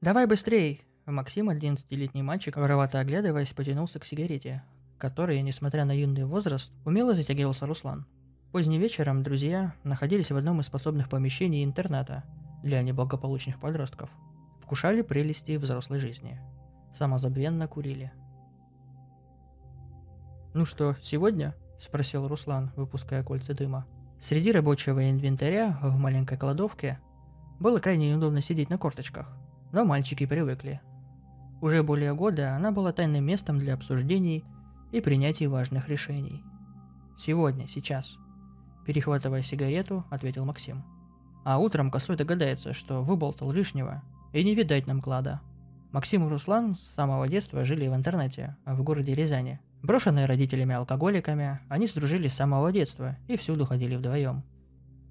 «Давай быстрей!» Максим, 11-летний мальчик, воровато оглядываясь, потянулся к сигарете, которой, несмотря на юный возраст, умело затягивался Руслан. Поздним вечером друзья находились в одном из способных помещений интерната для неблагополучных подростков. Вкушали прелести взрослой жизни – самозабвенно курили. «Ну что, сегодня?» – спросил Руслан, выпуская кольца дыма. Среди рабочего инвентаря в маленькой кладовке было крайне неудобно сидеть на корточках, но мальчики привыкли. Уже более года она была тайным местом для обсуждений и принятия важных решений. «Сегодня, сейчас», – перехватывая сигарету, ответил Максим. А утром косой догадается, что выболтал лишнего, и не видать нам клада – Максим и Руслан с самого детства жили в интернете, в городе Рязани. Брошенные родителями-алкоголиками, они сдружились с самого детства и всюду ходили вдвоем.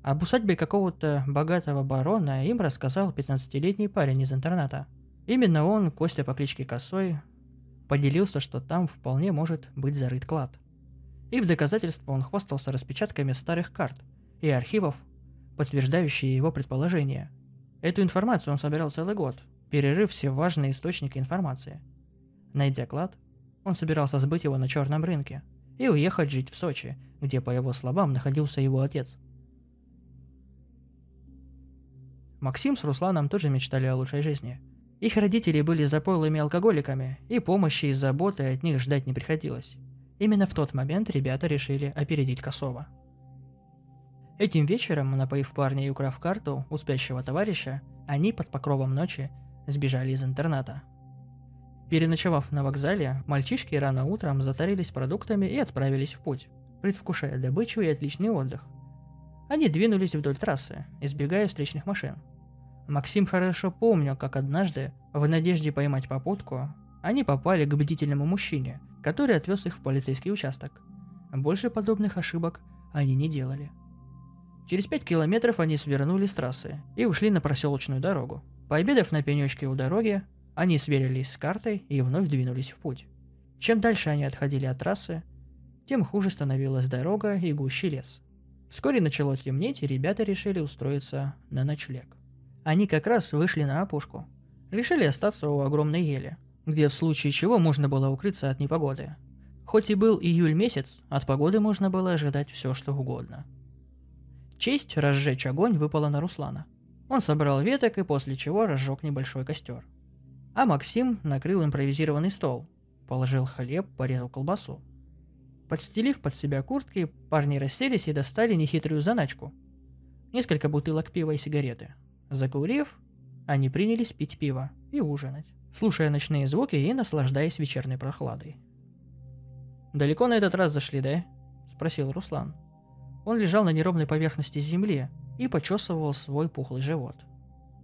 Об усадьбе какого-то богатого барона им рассказал 15-летний парень из интерната. Именно он, Костя по кличке Косой, поделился, что там вполне может быть зарыт клад. И в доказательство он хвастался распечатками старых карт и архивов, подтверждающие его предположения. Эту информацию он собирал целый год, перерыв все важные источники информации. Найдя клад, он собирался сбыть его на черном рынке и уехать жить в Сочи, где, по его словам, находился его отец. Максим с Русланом тоже мечтали о лучшей жизни. Их родители были запойлыми алкоголиками, и помощи и заботы от них ждать не приходилось. Именно в тот момент ребята решили опередить Косова. Этим вечером, напоив парня и украв карту у спящего товарища, они под покровом ночи сбежали из интерната. Переночевав на вокзале, мальчишки рано утром затарились продуктами и отправились в путь, предвкушая добычу и отличный отдых. Они двинулись вдоль трассы, избегая встречных машин. Максим хорошо помнил, как однажды, в надежде поймать попутку, они попали к бдительному мужчине, который отвез их в полицейский участок. Больше подобных ошибок они не делали. Через пять километров они свернули с трассы и ушли на проселочную дорогу, Пообедав на пенечке у дороги, они сверились с картой и вновь двинулись в путь. Чем дальше они отходили от трассы, тем хуже становилась дорога и гуще лес. Вскоре начало темнеть, и ребята решили устроиться на ночлег. Они как раз вышли на опушку. Решили остаться у огромной ели, где в случае чего можно было укрыться от непогоды. Хоть и был июль месяц, от погоды можно было ожидать все, что угодно. Честь разжечь огонь выпала на Руслана. Он собрал веток и после чего разжег небольшой костер. А Максим накрыл импровизированный стол, положил хлеб, порезал колбасу. Подстелив под себя куртки, парни расселись и достали нехитрую заначку. Несколько бутылок пива и сигареты. Закурив, они принялись пить пиво и ужинать, слушая ночные звуки и наслаждаясь вечерней прохладой. «Далеко на этот раз зашли, да?» – спросил Руслан. Он лежал на неровной поверхности земли и почесывал свой пухлый живот.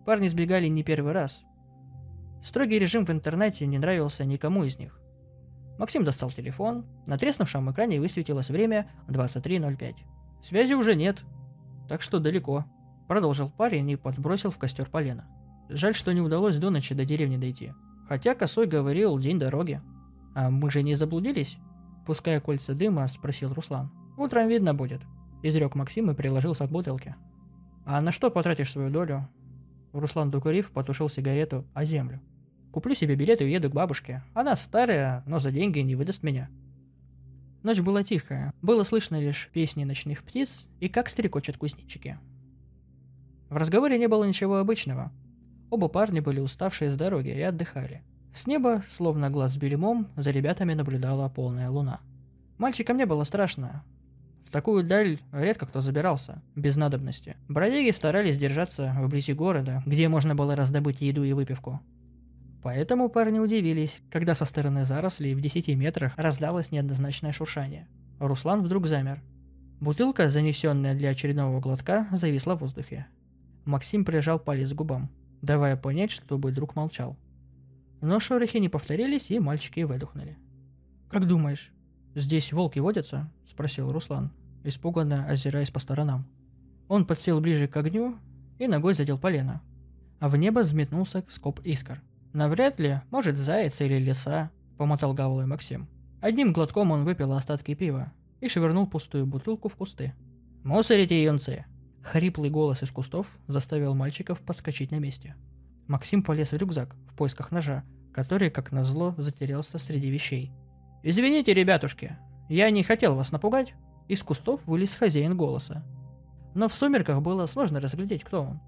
Парни сбегали не первый раз. Строгий режим в интернете не нравился никому из них. Максим достал телефон, на треснувшем экране высветилось время 23.05. Связи уже нет, так что далеко. Продолжил парень и подбросил в костер полено. Жаль, что не удалось до ночи до деревни дойти. Хотя Косой говорил день дороги. А мы же не заблудились? Пуская кольца дыма, спросил Руслан. Утром видно будет. Изрек Максим и приложился к бутылке. А на что потратишь свою долю? Руслан, докурив, потушил сигарету о землю. Куплю себе билет и уеду к бабушке. Она старая, но за деньги не выдаст меня. Ночь была тихая. Было слышно лишь песни ночных птиц и как стрекочут кузнечики. В разговоре не было ничего обычного. Оба парня были уставшие с дороги и отдыхали. С неба, словно глаз с бельмом, за ребятами наблюдала полная луна. Мальчикам не было страшно. Такую даль редко кто забирался, без надобности. Бродяги старались держаться вблизи города, где можно было раздобыть еду и выпивку. Поэтому парни удивились, когда со стороны зарослей в 10 метрах раздалось неоднозначное шуршание. Руслан вдруг замер. Бутылка, занесенная для очередного глотка, зависла в воздухе. Максим прижал палец к губам, давая понять, чтобы друг молчал. Но шорохи не повторились, и мальчики выдохнули. «Как думаешь, здесь волки водятся?» – спросил Руслан, испуганно озираясь по сторонам. Он подсел ближе к огню и ногой задел полено, а в небо взметнулся скоп искр – «Навряд ли. Может, заяц или лиса», — помотал головой Максим. Одним глотком он выпил остатки пива и швырнул пустую бутылку в кусты. «Мусорите, юнцы!» Хриплый голос из кустов заставил мальчиков подскочить на месте. Максим полез в рюкзак в поисках ножа, который, как назло, затерялся среди вещей. «Извините, ребятушки, я не хотел вас напугать». Из кустов вылез хозяин голоса. Но в сумерках было сложно разглядеть, кто он.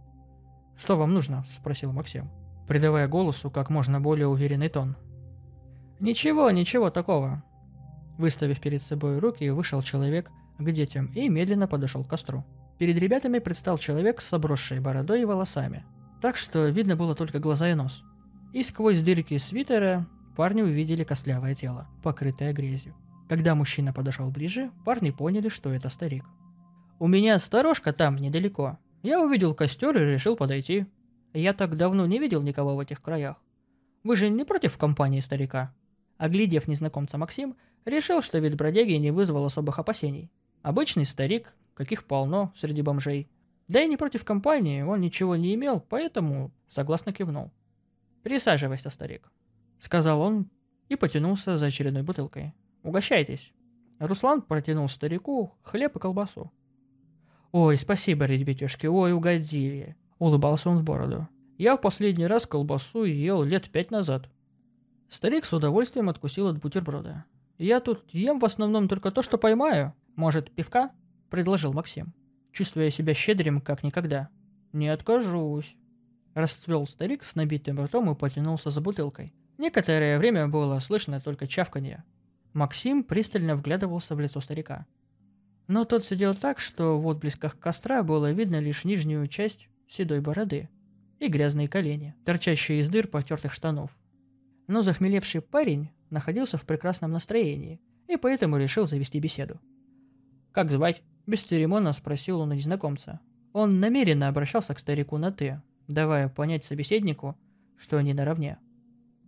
«Что вам нужно?» – спросил Максим придавая голосу как можно более уверенный тон. «Ничего, ничего такого». Выставив перед собой руки, вышел человек к детям и медленно подошел к костру. Перед ребятами предстал человек с обросшей бородой и волосами, так что видно было только глаза и нос. И сквозь дырки свитера парни увидели костлявое тело, покрытое грязью. Когда мужчина подошел ближе, парни поняли, что это старик. «У меня сторожка там, недалеко. Я увидел костер и решил подойти», я так давно не видел никого в этих краях. Вы же не против компании старика?» Оглядев незнакомца Максим, решил, что вид бродяги не вызвал особых опасений. Обычный старик, каких полно среди бомжей. Да и не против компании, он ничего не имел, поэтому согласно кивнул. «Присаживайся, старик», — сказал он и потянулся за очередной бутылкой. «Угощайтесь». Руслан протянул старику хлеб и колбасу. «Ой, спасибо, ребятишки, ой, угодили. Улыбался он в бороду. Я в последний раз колбасу ел лет пять назад. Старик с удовольствием откусил от бутерброда. Я тут ем в основном только то, что поймаю. Может, пивка? Предложил Максим, чувствуя себя щедрым, как никогда. Не откажусь. Расцвел старик с набитым ртом и потянулся за бутылкой. Некоторое время было слышно только чавканье. Максим пристально вглядывался в лицо старика. Но тот сидел так, что в отблесках костра было видно лишь нижнюю часть седой бороды и грязные колени, торчащие из дыр потертых штанов. Но захмелевший парень находился в прекрасном настроении и поэтому решил завести беседу. «Как звать?» – бесцеремонно спросил он у незнакомца. Он намеренно обращался к старику на «ты», давая понять собеседнику, что они наравне.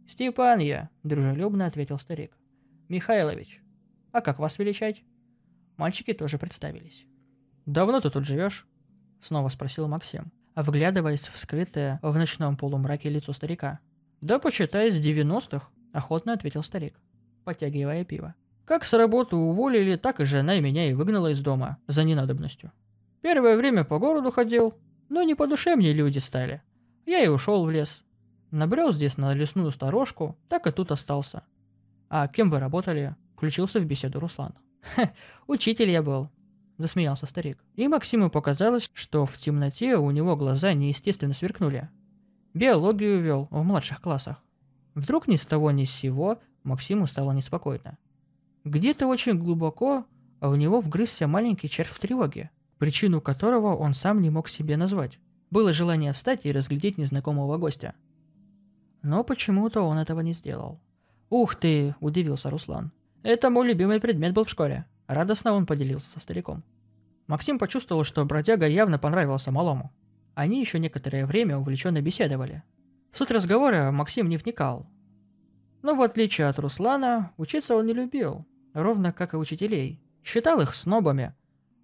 «Степан я», – дружелюбно ответил старик. «Михайлович, а как вас величать?» Мальчики тоже представились. «Давно ты тут живешь?» – снова спросил Максим вглядываясь в скрытое в ночном полумраке лицо старика. «Да почитай, с девяностых», — охотно ответил старик, подтягивая пиво. Как с работы уволили, так и жена меня и выгнала из дома за ненадобностью. Первое время по городу ходил, но не по душе мне люди стали. Я и ушел в лес. Набрел здесь на лесную сторожку, так и тут остался. А кем вы работали? Включился в беседу Руслан. Учитель я был, засмеялся старик. И Максиму показалось, что в темноте у него глаза неестественно сверкнули. Биологию вел в младших классах. Вдруг ни с того ни с сего Максиму стало неспокойно. Где-то очень глубоко в него вгрызся маленький червь в тревоге, причину которого он сам не мог себе назвать. Было желание встать и разглядеть незнакомого гостя. Но почему-то он этого не сделал. «Ух ты!» – удивился Руслан. «Это мой любимый предмет был в школе». Радостно он поделился со стариком. Максим почувствовал, что бродяга явно понравился малому. Они еще некоторое время увлеченно беседовали. В суть разговора Максим не вникал. Но в отличие от Руслана, учиться он не любил, ровно как и учителей. Считал их снобами.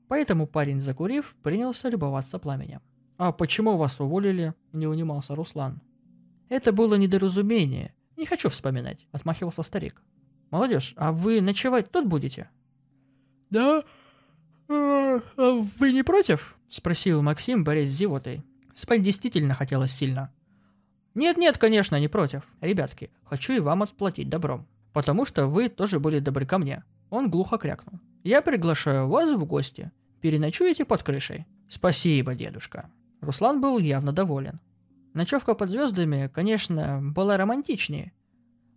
Поэтому парень, закурив, принялся любоваться пламенем. «А почему вас уволили?» – не унимался Руслан. «Это было недоразумение. Не хочу вспоминать», – отмахивался старик. «Молодежь, а вы ночевать тут будете?» «Да? А, а вы не против?» – спросил Максим, борясь с зевотой. Спать действительно хотелось сильно. «Нет-нет, конечно, не против. Ребятки, хочу и вам отплатить добром. Потому что вы тоже были добры ко мне». Он глухо крякнул. «Я приглашаю вас в гости. Переночуете под крышей». «Спасибо, дедушка». Руслан был явно доволен. Ночевка под звездами, конечно, была романтичнее,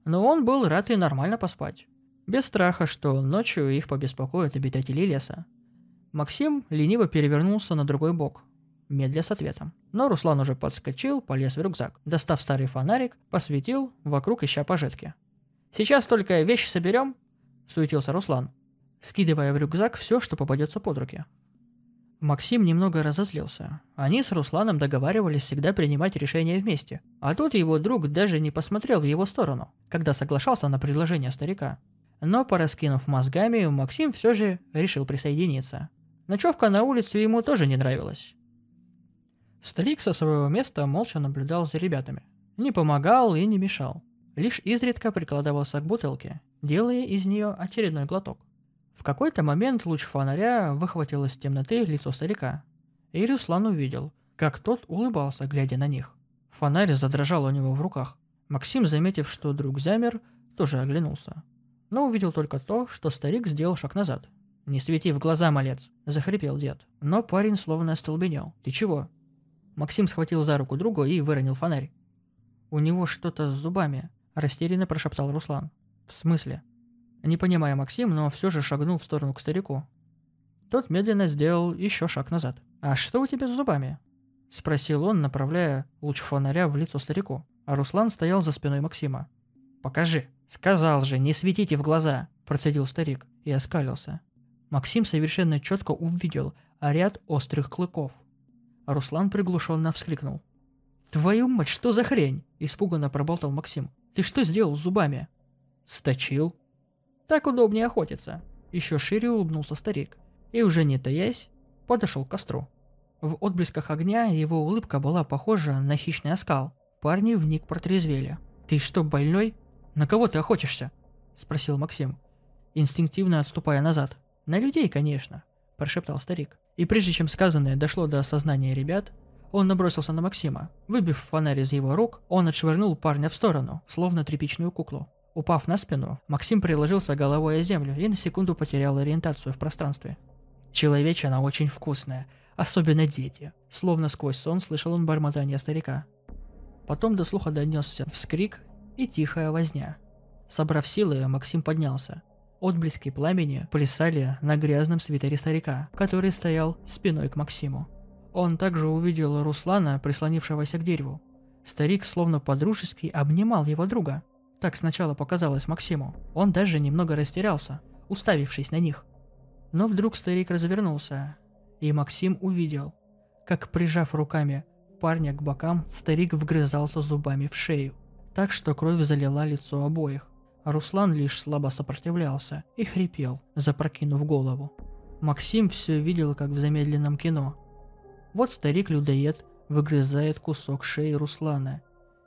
но он был рад и нормально поспать. Без страха, что ночью их побеспокоят обитатели леса. Максим лениво перевернулся на другой бок, медля с ответом. Но Руслан уже подскочил, полез в рюкзак. Достав старый фонарик, посветил, вокруг ища пожитки. «Сейчас только вещи соберем», — суетился Руслан, скидывая в рюкзак все, что попадется под руки. Максим немного разозлился. Они с Русланом договаривались всегда принимать решения вместе. А тут его друг даже не посмотрел в его сторону, когда соглашался на предложение старика. Но, пораскинув мозгами, Максим все же решил присоединиться. Ночевка на улице ему тоже не нравилась. Старик со своего места молча наблюдал за ребятами. Не помогал и не мешал. Лишь изредка прикладывался к бутылке, делая из нее очередной глоток. В какой-то момент луч фонаря выхватил из темноты лицо старика. И Руслан увидел, как тот улыбался, глядя на них. Фонарь задрожал у него в руках. Максим, заметив, что друг замер, тоже оглянулся. Но увидел только то, что старик сделал шаг назад. «Не свети в глаза, малец!» – захрипел дед. Но парень словно остолбенел. «Ты чего?» Максим схватил за руку друга и выронил фонарь. «У него что-то с зубами», – растерянно прошептал Руслан. «В смысле?» Не понимая Максим, но все же шагнул в сторону к старику. Тот медленно сделал еще шаг назад. «А что у тебя с зубами?» – спросил он, направляя луч фонаря в лицо старику. А Руслан стоял за спиной Максима. «Покажи!» «Сказал же, не светите в глаза!» – процедил старик и оскалился. Максим совершенно четко увидел ряд острых клыков. А Руслан приглушенно вскрикнул. «Твою мать, что за хрень?» – испуганно проболтал Максим. «Ты что сделал с зубами?» «Сточил», так удобнее охотиться. Еще шире улыбнулся старик. И уже не таясь, подошел к костру. В отблесках огня его улыбка была похожа на хищный оскал. Парни вник протрезвели. «Ты что, больной? На кого ты охотишься?» – спросил Максим, инстинктивно отступая назад. «На людей, конечно», – прошептал старик. И прежде чем сказанное дошло до осознания ребят, он набросился на Максима. Выбив фонарь из его рук, он отшвырнул парня в сторону, словно тряпичную куклу. Упав на спину, Максим приложился головой о землю и на секунду потерял ориентацию в пространстве. Человечина очень вкусная, особенно дети. Словно сквозь сон слышал он бормотание старика. Потом до слуха донесся вскрик и тихая возня. Собрав силы, Максим поднялся. Отблески пламени плясали на грязном свитере старика, который стоял спиной к Максиму. Он также увидел Руслана, прислонившегося к дереву. Старик словно подружески обнимал его друга – так сначала показалось Максиму. Он даже немного растерялся, уставившись на них. Но вдруг старик развернулся, и Максим увидел, как, прижав руками парня к бокам, старик вгрызался зубами в шею, так что кровь залила лицо обоих. Руслан лишь слабо сопротивлялся и хрипел, запрокинув голову. Максим все видел, как в замедленном кино. Вот старик-людоед выгрызает кусок шеи Руслана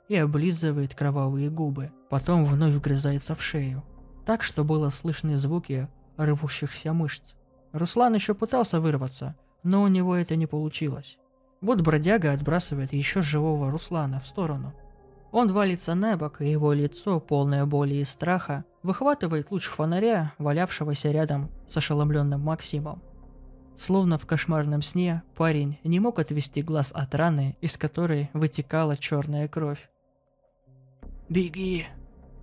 и облизывает кровавые губы, потом вновь вгрызается в шею. так что было слышны звуки рвущихся мышц. Руслан еще пытался вырваться, но у него это не получилось. Вот бродяга отбрасывает еще живого Руслана в сторону. Он валится на бок, и его лицо, полное боли и страха, выхватывает луч фонаря, валявшегося рядом с ошеломленным Максимом. Словно в кошмарном сне, парень не мог отвести глаз от раны, из которой вытекала черная кровь. «Беги!»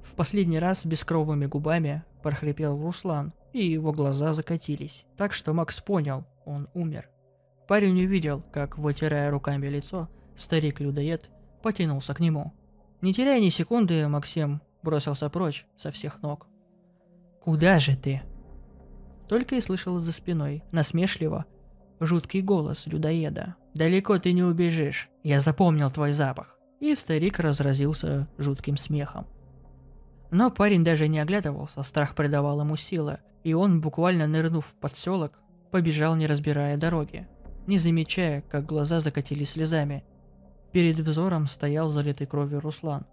В последний раз бескровыми губами прохрипел Руслан, и его глаза закатились, так что Макс понял, он умер. Парень увидел, как, вытирая руками лицо, старик-людоед потянулся к нему. Не теряя ни секунды, Максим бросился прочь со всех ног. «Куда же ты?» Только и слышал за спиной, насмешливо, жуткий голос людоеда. «Далеко ты не убежишь, я запомнил твой запах». И старик разразился жутким смехом. Но парень даже не оглядывался, страх придавал ему силы, и он, буквально нырнув в подселок, побежал, не разбирая дороги, не замечая, как глаза закатились слезами. Перед взором стоял залитый кровью Руслан.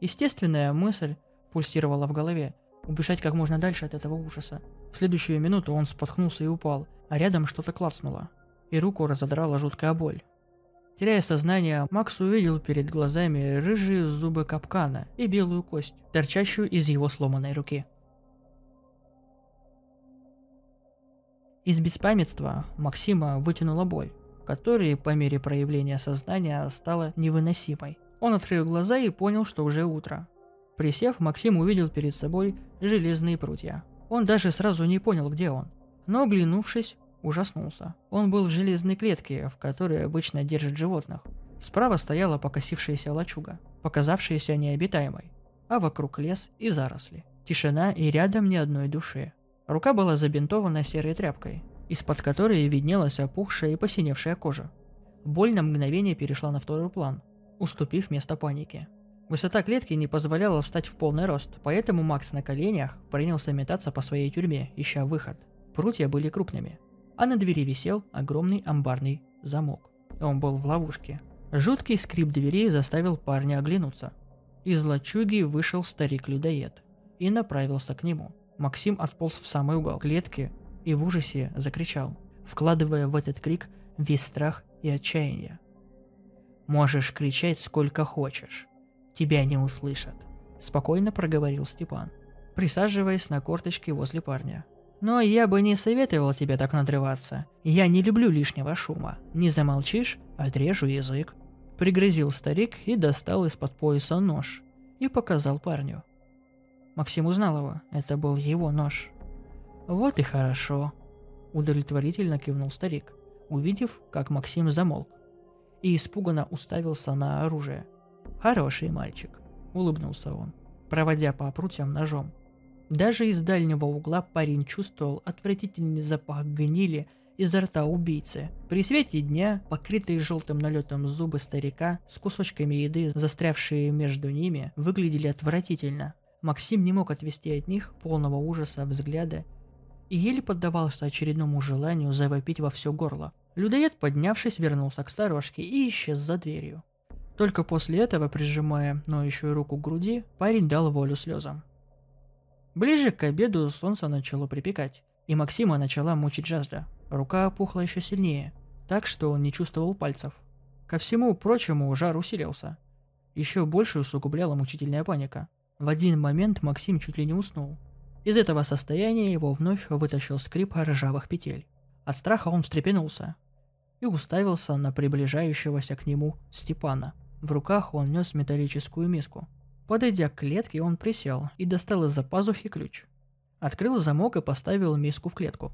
Естественная мысль пульсировала в голове – убежать как можно дальше от этого ужаса. В следующую минуту он споткнулся и упал, а рядом что-то клацнуло, и руку разодрала жуткая боль. Теряя сознание, Макс увидел перед глазами рыжие зубы капкана и белую кость, торчащую из его сломанной руки. Из беспамятства Максима вытянула боль, которая по мере проявления сознания стала невыносимой. Он открыл глаза и понял, что уже утро. Присев, Максим увидел перед собой железные прутья. Он даже сразу не понял, где он. Но, оглянувшись, ужаснулся. Он был в железной клетке, в которой обычно держат животных. Справа стояла покосившаяся лачуга, показавшаяся необитаемой, а вокруг лес и заросли. Тишина и рядом ни одной души. Рука была забинтована серой тряпкой, из-под которой виднелась опухшая и посиневшая кожа. Боль на мгновение перешла на второй план, уступив место панике. Высота клетки не позволяла встать в полный рост, поэтому Макс на коленях принялся метаться по своей тюрьме, ища выход. Прутья были крупными, а на двери висел огромный амбарный замок. Он был в ловушке. Жуткий скрип двери заставил парня оглянуться. Из лачуги вышел старик-людоед и направился к нему. Максим отполз в самый угол клетки и в ужасе закричал, вкладывая в этот крик весь страх и отчаяние. «Можешь кричать сколько хочешь. Тебя не услышат», – спокойно проговорил Степан, присаживаясь на корточки возле парня. Но я бы не советовал тебе так надрываться. Я не люблю лишнего шума. Не замолчишь – отрежу язык. Пригрозил старик и достал из-под пояса нож. И показал парню. Максим узнал его. Это был его нож. Вот и хорошо. Удовлетворительно кивнул старик, увидев, как Максим замолк. И испуганно уставился на оружие. Хороший мальчик. Улыбнулся он, проводя по прутьям ножом. Даже из дальнего угла парень чувствовал отвратительный запах гнили изо рта убийцы. При свете дня, покрытые желтым налетом зубы старика с кусочками еды, застрявшие между ними, выглядели отвратительно. Максим не мог отвести от них полного ужаса взгляда и еле поддавался очередному желанию завопить во все горло. Людоед, поднявшись, вернулся к сторожке и исчез за дверью. Только после этого, прижимая ноющую руку к груди, парень дал волю слезам. Ближе к обеду солнце начало припекать, и Максима начала мучить жажда. Рука опухла еще сильнее, так что он не чувствовал пальцев. Ко всему прочему жар усилился. Еще больше усугубляла мучительная паника. В один момент Максим чуть ли не уснул. Из этого состояния его вновь вытащил скрип ржавых петель. От страха он встрепенулся и уставился на приближающегося к нему Степана. В руках он нес металлическую миску – Подойдя к клетке, он присел и достал из-за пазухи ключ. Открыл замок и поставил миску в клетку.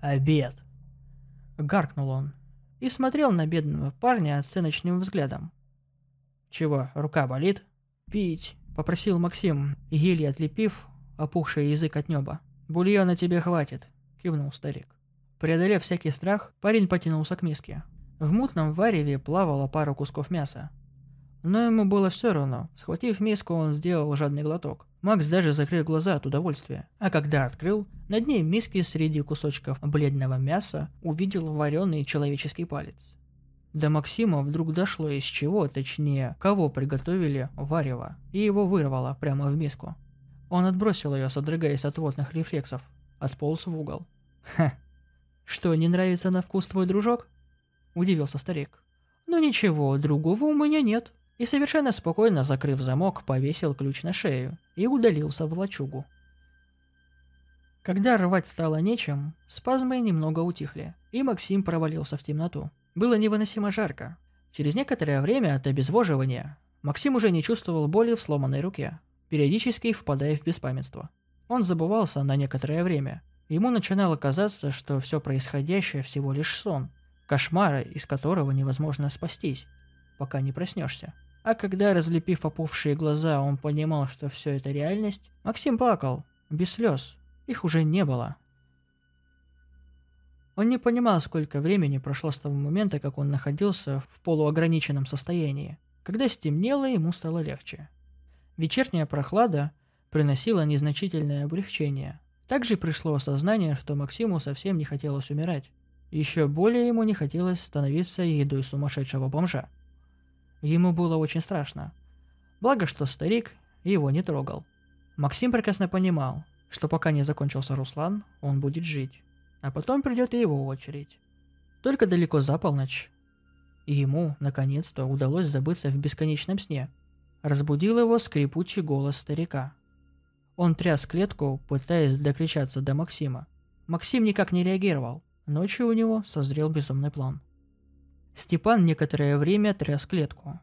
«Обед!» Гаркнул он и смотрел на бедного парня оценочным взглядом. «Чего, рука болит?» «Пить!» — попросил Максим, еле отлепив опухший язык от неба. «Бульона тебе хватит!» — кивнул старик. Преодолев всякий страх, парень потянулся к миске. В мутном вареве плавала пара кусков мяса, но ему было все равно. Схватив миску, он сделал жадный глоток. Макс даже закрыл глаза от удовольствия. А когда открыл, на дне миски среди кусочков бледного мяса увидел вареный человеческий палец. До Максима вдруг дошло из чего, точнее, кого приготовили варево, и его вырвало прямо в миску. Он отбросил ее, содрогаясь от водных рефлексов. Отполз в угол. «Ха! Что, не нравится на вкус твой дружок?» Удивился старик. «Ну ничего, другого у меня нет». И совершенно спокойно, закрыв замок, повесил ключ на шею и удалился в лачугу. Когда рвать стало нечем, спазмы немного утихли, и Максим провалился в темноту. Было невыносимо жарко. Через некоторое время от обезвоживания Максим уже не чувствовал боли в сломанной руке, периодически впадая в беспамятство. Он забывался на некоторое время. Ему начинало казаться, что все происходящее всего лишь сон, кошмара, из которого невозможно спастись, пока не проснешься. А когда, разлепив опухшие глаза, он понимал, что все это реальность, Максим плакал, без слез, их уже не было. Он не понимал, сколько времени прошло с того момента, как он находился в полуограниченном состоянии. Когда стемнело, ему стало легче. Вечерняя прохлада приносила незначительное облегчение. Также пришло осознание, что Максиму совсем не хотелось умирать. Еще более ему не хотелось становиться едой сумасшедшего бомжа. Ему было очень страшно. Благо, что старик его не трогал. Максим прекрасно понимал, что пока не закончился Руслан, он будет жить. А потом придет и его очередь. Только далеко за полночь. И ему, наконец-то, удалось забыться в бесконечном сне. Разбудил его скрипучий голос старика. Он тряс клетку, пытаясь докричаться до Максима. Максим никак не реагировал. Ночью у него созрел безумный план. Степан некоторое время тряс клетку.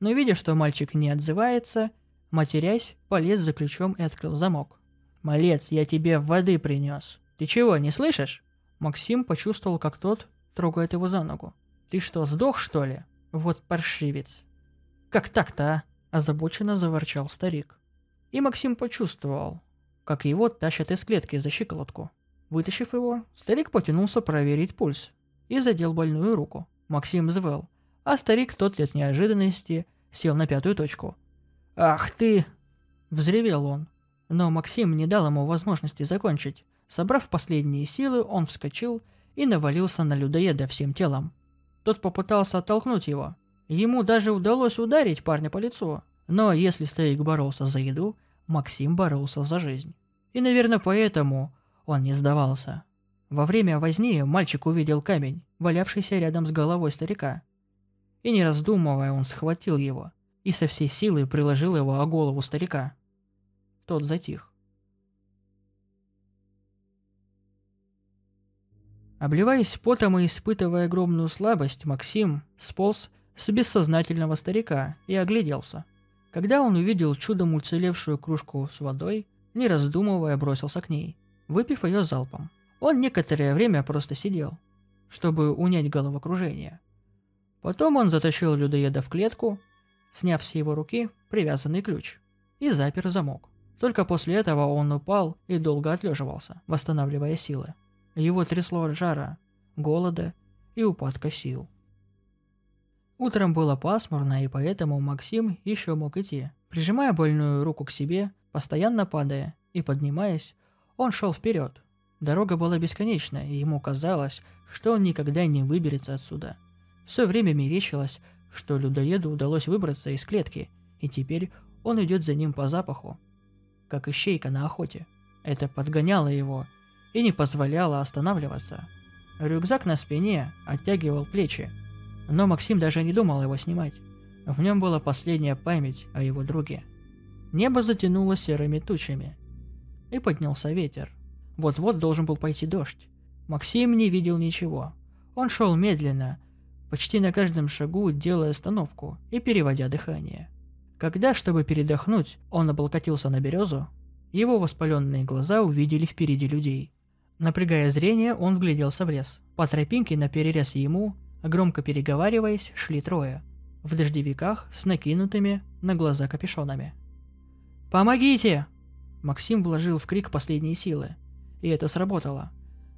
Но видя, что мальчик не отзывается, матерясь, полез за ключом и открыл замок. «Малец, я тебе воды принес. Ты чего, не слышишь?» Максим почувствовал, как тот трогает его за ногу. «Ты что, сдох, что ли? Вот паршивец!» «Как так-то, а?» – озабоченно заворчал старик. И Максим почувствовал, как его тащат из клетки за щиколотку. Вытащив его, старик потянулся проверить пульс и задел больную руку. Максим взвыл, а старик тот от неожиданности сел на пятую точку. «Ах ты!» – взревел он. Но Максим не дал ему возможности закончить. Собрав последние силы, он вскочил и навалился на людоеда всем телом. Тот попытался оттолкнуть его. Ему даже удалось ударить парня по лицу. Но если старик боролся за еду, Максим боролся за жизнь. И, наверное, поэтому он не сдавался. Во время возни мальчик увидел камень, валявшийся рядом с головой старика. И не раздумывая, он схватил его и со всей силы приложил его о голову старика. Тот затих. Обливаясь потом и испытывая огромную слабость, Максим сполз с бессознательного старика и огляделся. Когда он увидел чудом уцелевшую кружку с водой, не раздумывая, бросился к ней, выпив ее залпом. Он некоторое время просто сидел, чтобы унять головокружение. Потом он затащил людоеда в клетку, сняв с его руки привязанный ключ, и запер замок. Только после этого он упал и долго отлеживался, восстанавливая силы. Его трясло от жара, голода и упадка сил. Утром было пасмурно, и поэтому Максим еще мог идти. Прижимая больную руку к себе, постоянно падая и поднимаясь, он шел вперед. Дорога была бесконечна, и ему казалось, что он никогда не выберется отсюда. Все время мерещилось, что людоеду удалось выбраться из клетки, и теперь он идет за ним по запаху, как ищейка на охоте. Это подгоняло его и не позволяло останавливаться. Рюкзак на спине оттягивал плечи, но Максим даже не думал его снимать. В нем была последняя память о его друге. Небо затянуло серыми тучами. И поднялся ветер. Вот-вот должен был пойти дождь. Максим не видел ничего. Он шел медленно, почти на каждом шагу делая остановку и переводя дыхание. Когда, чтобы передохнуть, он облокотился на березу, его воспаленные глаза увидели впереди людей. Напрягая зрение, он вгляделся в лес. По тропинке на перерез ему, громко переговариваясь, шли трое. В дождевиках с накинутыми на глаза капюшонами. «Помогите!» Максим вложил в крик последние силы. И это сработало.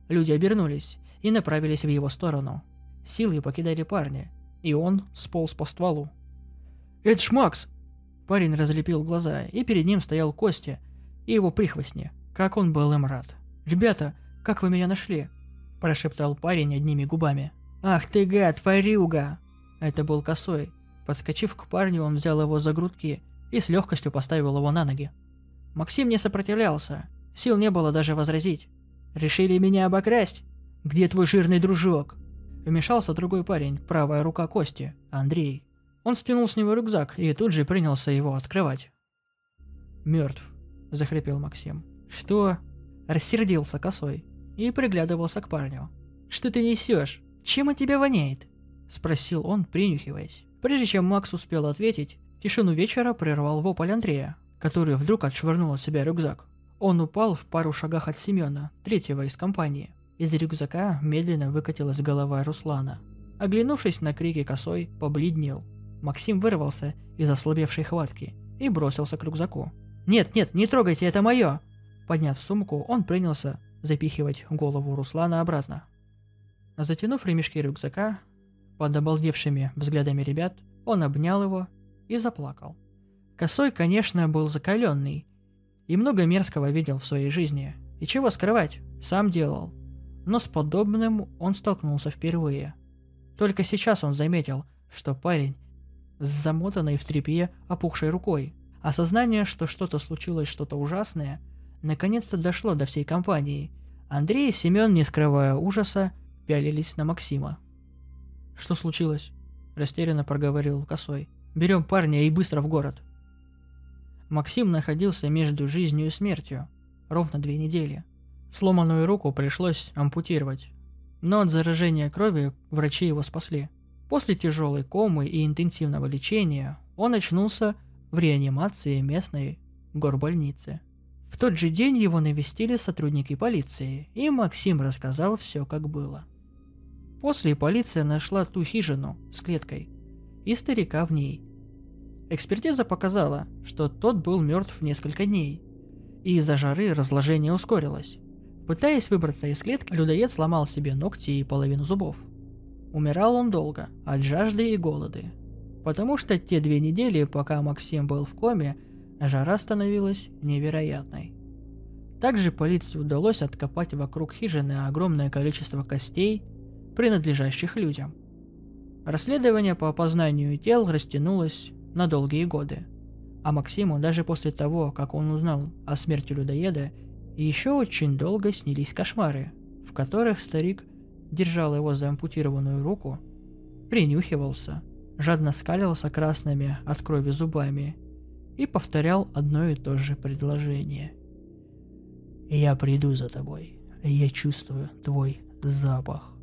Люди обернулись и направились в его сторону. Силы покидали парня, и он сполз по стволу. «Это ж Макс!» Парень разлепил глаза, и перед ним стоял Костя и его прихвостни. Как он был им рад. «Ребята, как вы меня нашли?» – прошептал парень одними губами. «Ах ты гад, фарюга!» Это был косой. Подскочив к парню, он взял его за грудки и с легкостью поставил его на ноги. Максим не сопротивлялся. Сил не было даже возразить. «Решили меня обокрасть? Где твой жирный дружок?» Вмешался другой парень, правая рука Кости, Андрей. Он стянул с него рюкзак и тут же принялся его открывать. «Мертв», — захрипел Максим. «Что?» Рассердился косой и приглядывался к парню. «Что ты несешь? Чем от тебя воняет?» Спросил он, принюхиваясь. Прежде чем Макс успел ответить, тишину вечера прервал вопль Андрея, который вдруг отшвырнул от себя рюкзак. Он упал в пару шагах от Семена, третьего из компании. Из рюкзака медленно выкатилась голова Руслана. Оглянувшись на крики косой, побледнел. Максим вырвался из ослабевшей хватки и бросился к рюкзаку. «Нет, нет, не трогайте, это мое!» Подняв сумку, он принялся запихивать голову Руслана обратно. Затянув ремешки рюкзака, под обалдевшими взглядами ребят, он обнял его и заплакал. Косой, конечно, был закаленный и много мерзкого видел в своей жизни. И чего скрывать, сам делал. Но с подобным он столкнулся впервые. Только сейчас он заметил, что парень с замотанной в тряпье опухшей рукой. Осознание, что что-то случилось, что-то ужасное, наконец-то дошло до всей компании. Андрей и Семен, не скрывая ужаса, пялились на Максима. «Что случилось?» – растерянно проговорил Косой. «Берем парня и быстро в город». Максим находился между жизнью и смертью. Ровно две недели. Сломанную руку пришлось ампутировать. Но от заражения крови врачи его спасли. После тяжелой комы и интенсивного лечения он очнулся в реанимации местной горбольницы. В тот же день его навестили сотрудники полиции, и Максим рассказал все, как было. После полиция нашла ту хижину с клеткой и старика в ней. Экспертиза показала, что тот был мертв несколько дней, и из-за жары разложение ускорилось. Пытаясь выбраться из клетки, людоед сломал себе ногти и половину зубов. Умирал он долго, от жажды и голоды. Потому что те две недели, пока Максим был в коме, жара становилась невероятной. Также полиции удалось откопать вокруг хижины огромное количество костей принадлежащих людям. Расследование по опознанию тел растянулось на долгие годы. А Максиму даже после того, как он узнал о смерти людоеда, еще очень долго снились кошмары, в которых старик держал его за ампутированную руку, принюхивался, жадно скалился красными от крови зубами и повторял одно и то же предложение. «Я приду за тобой, я чувствую твой запах».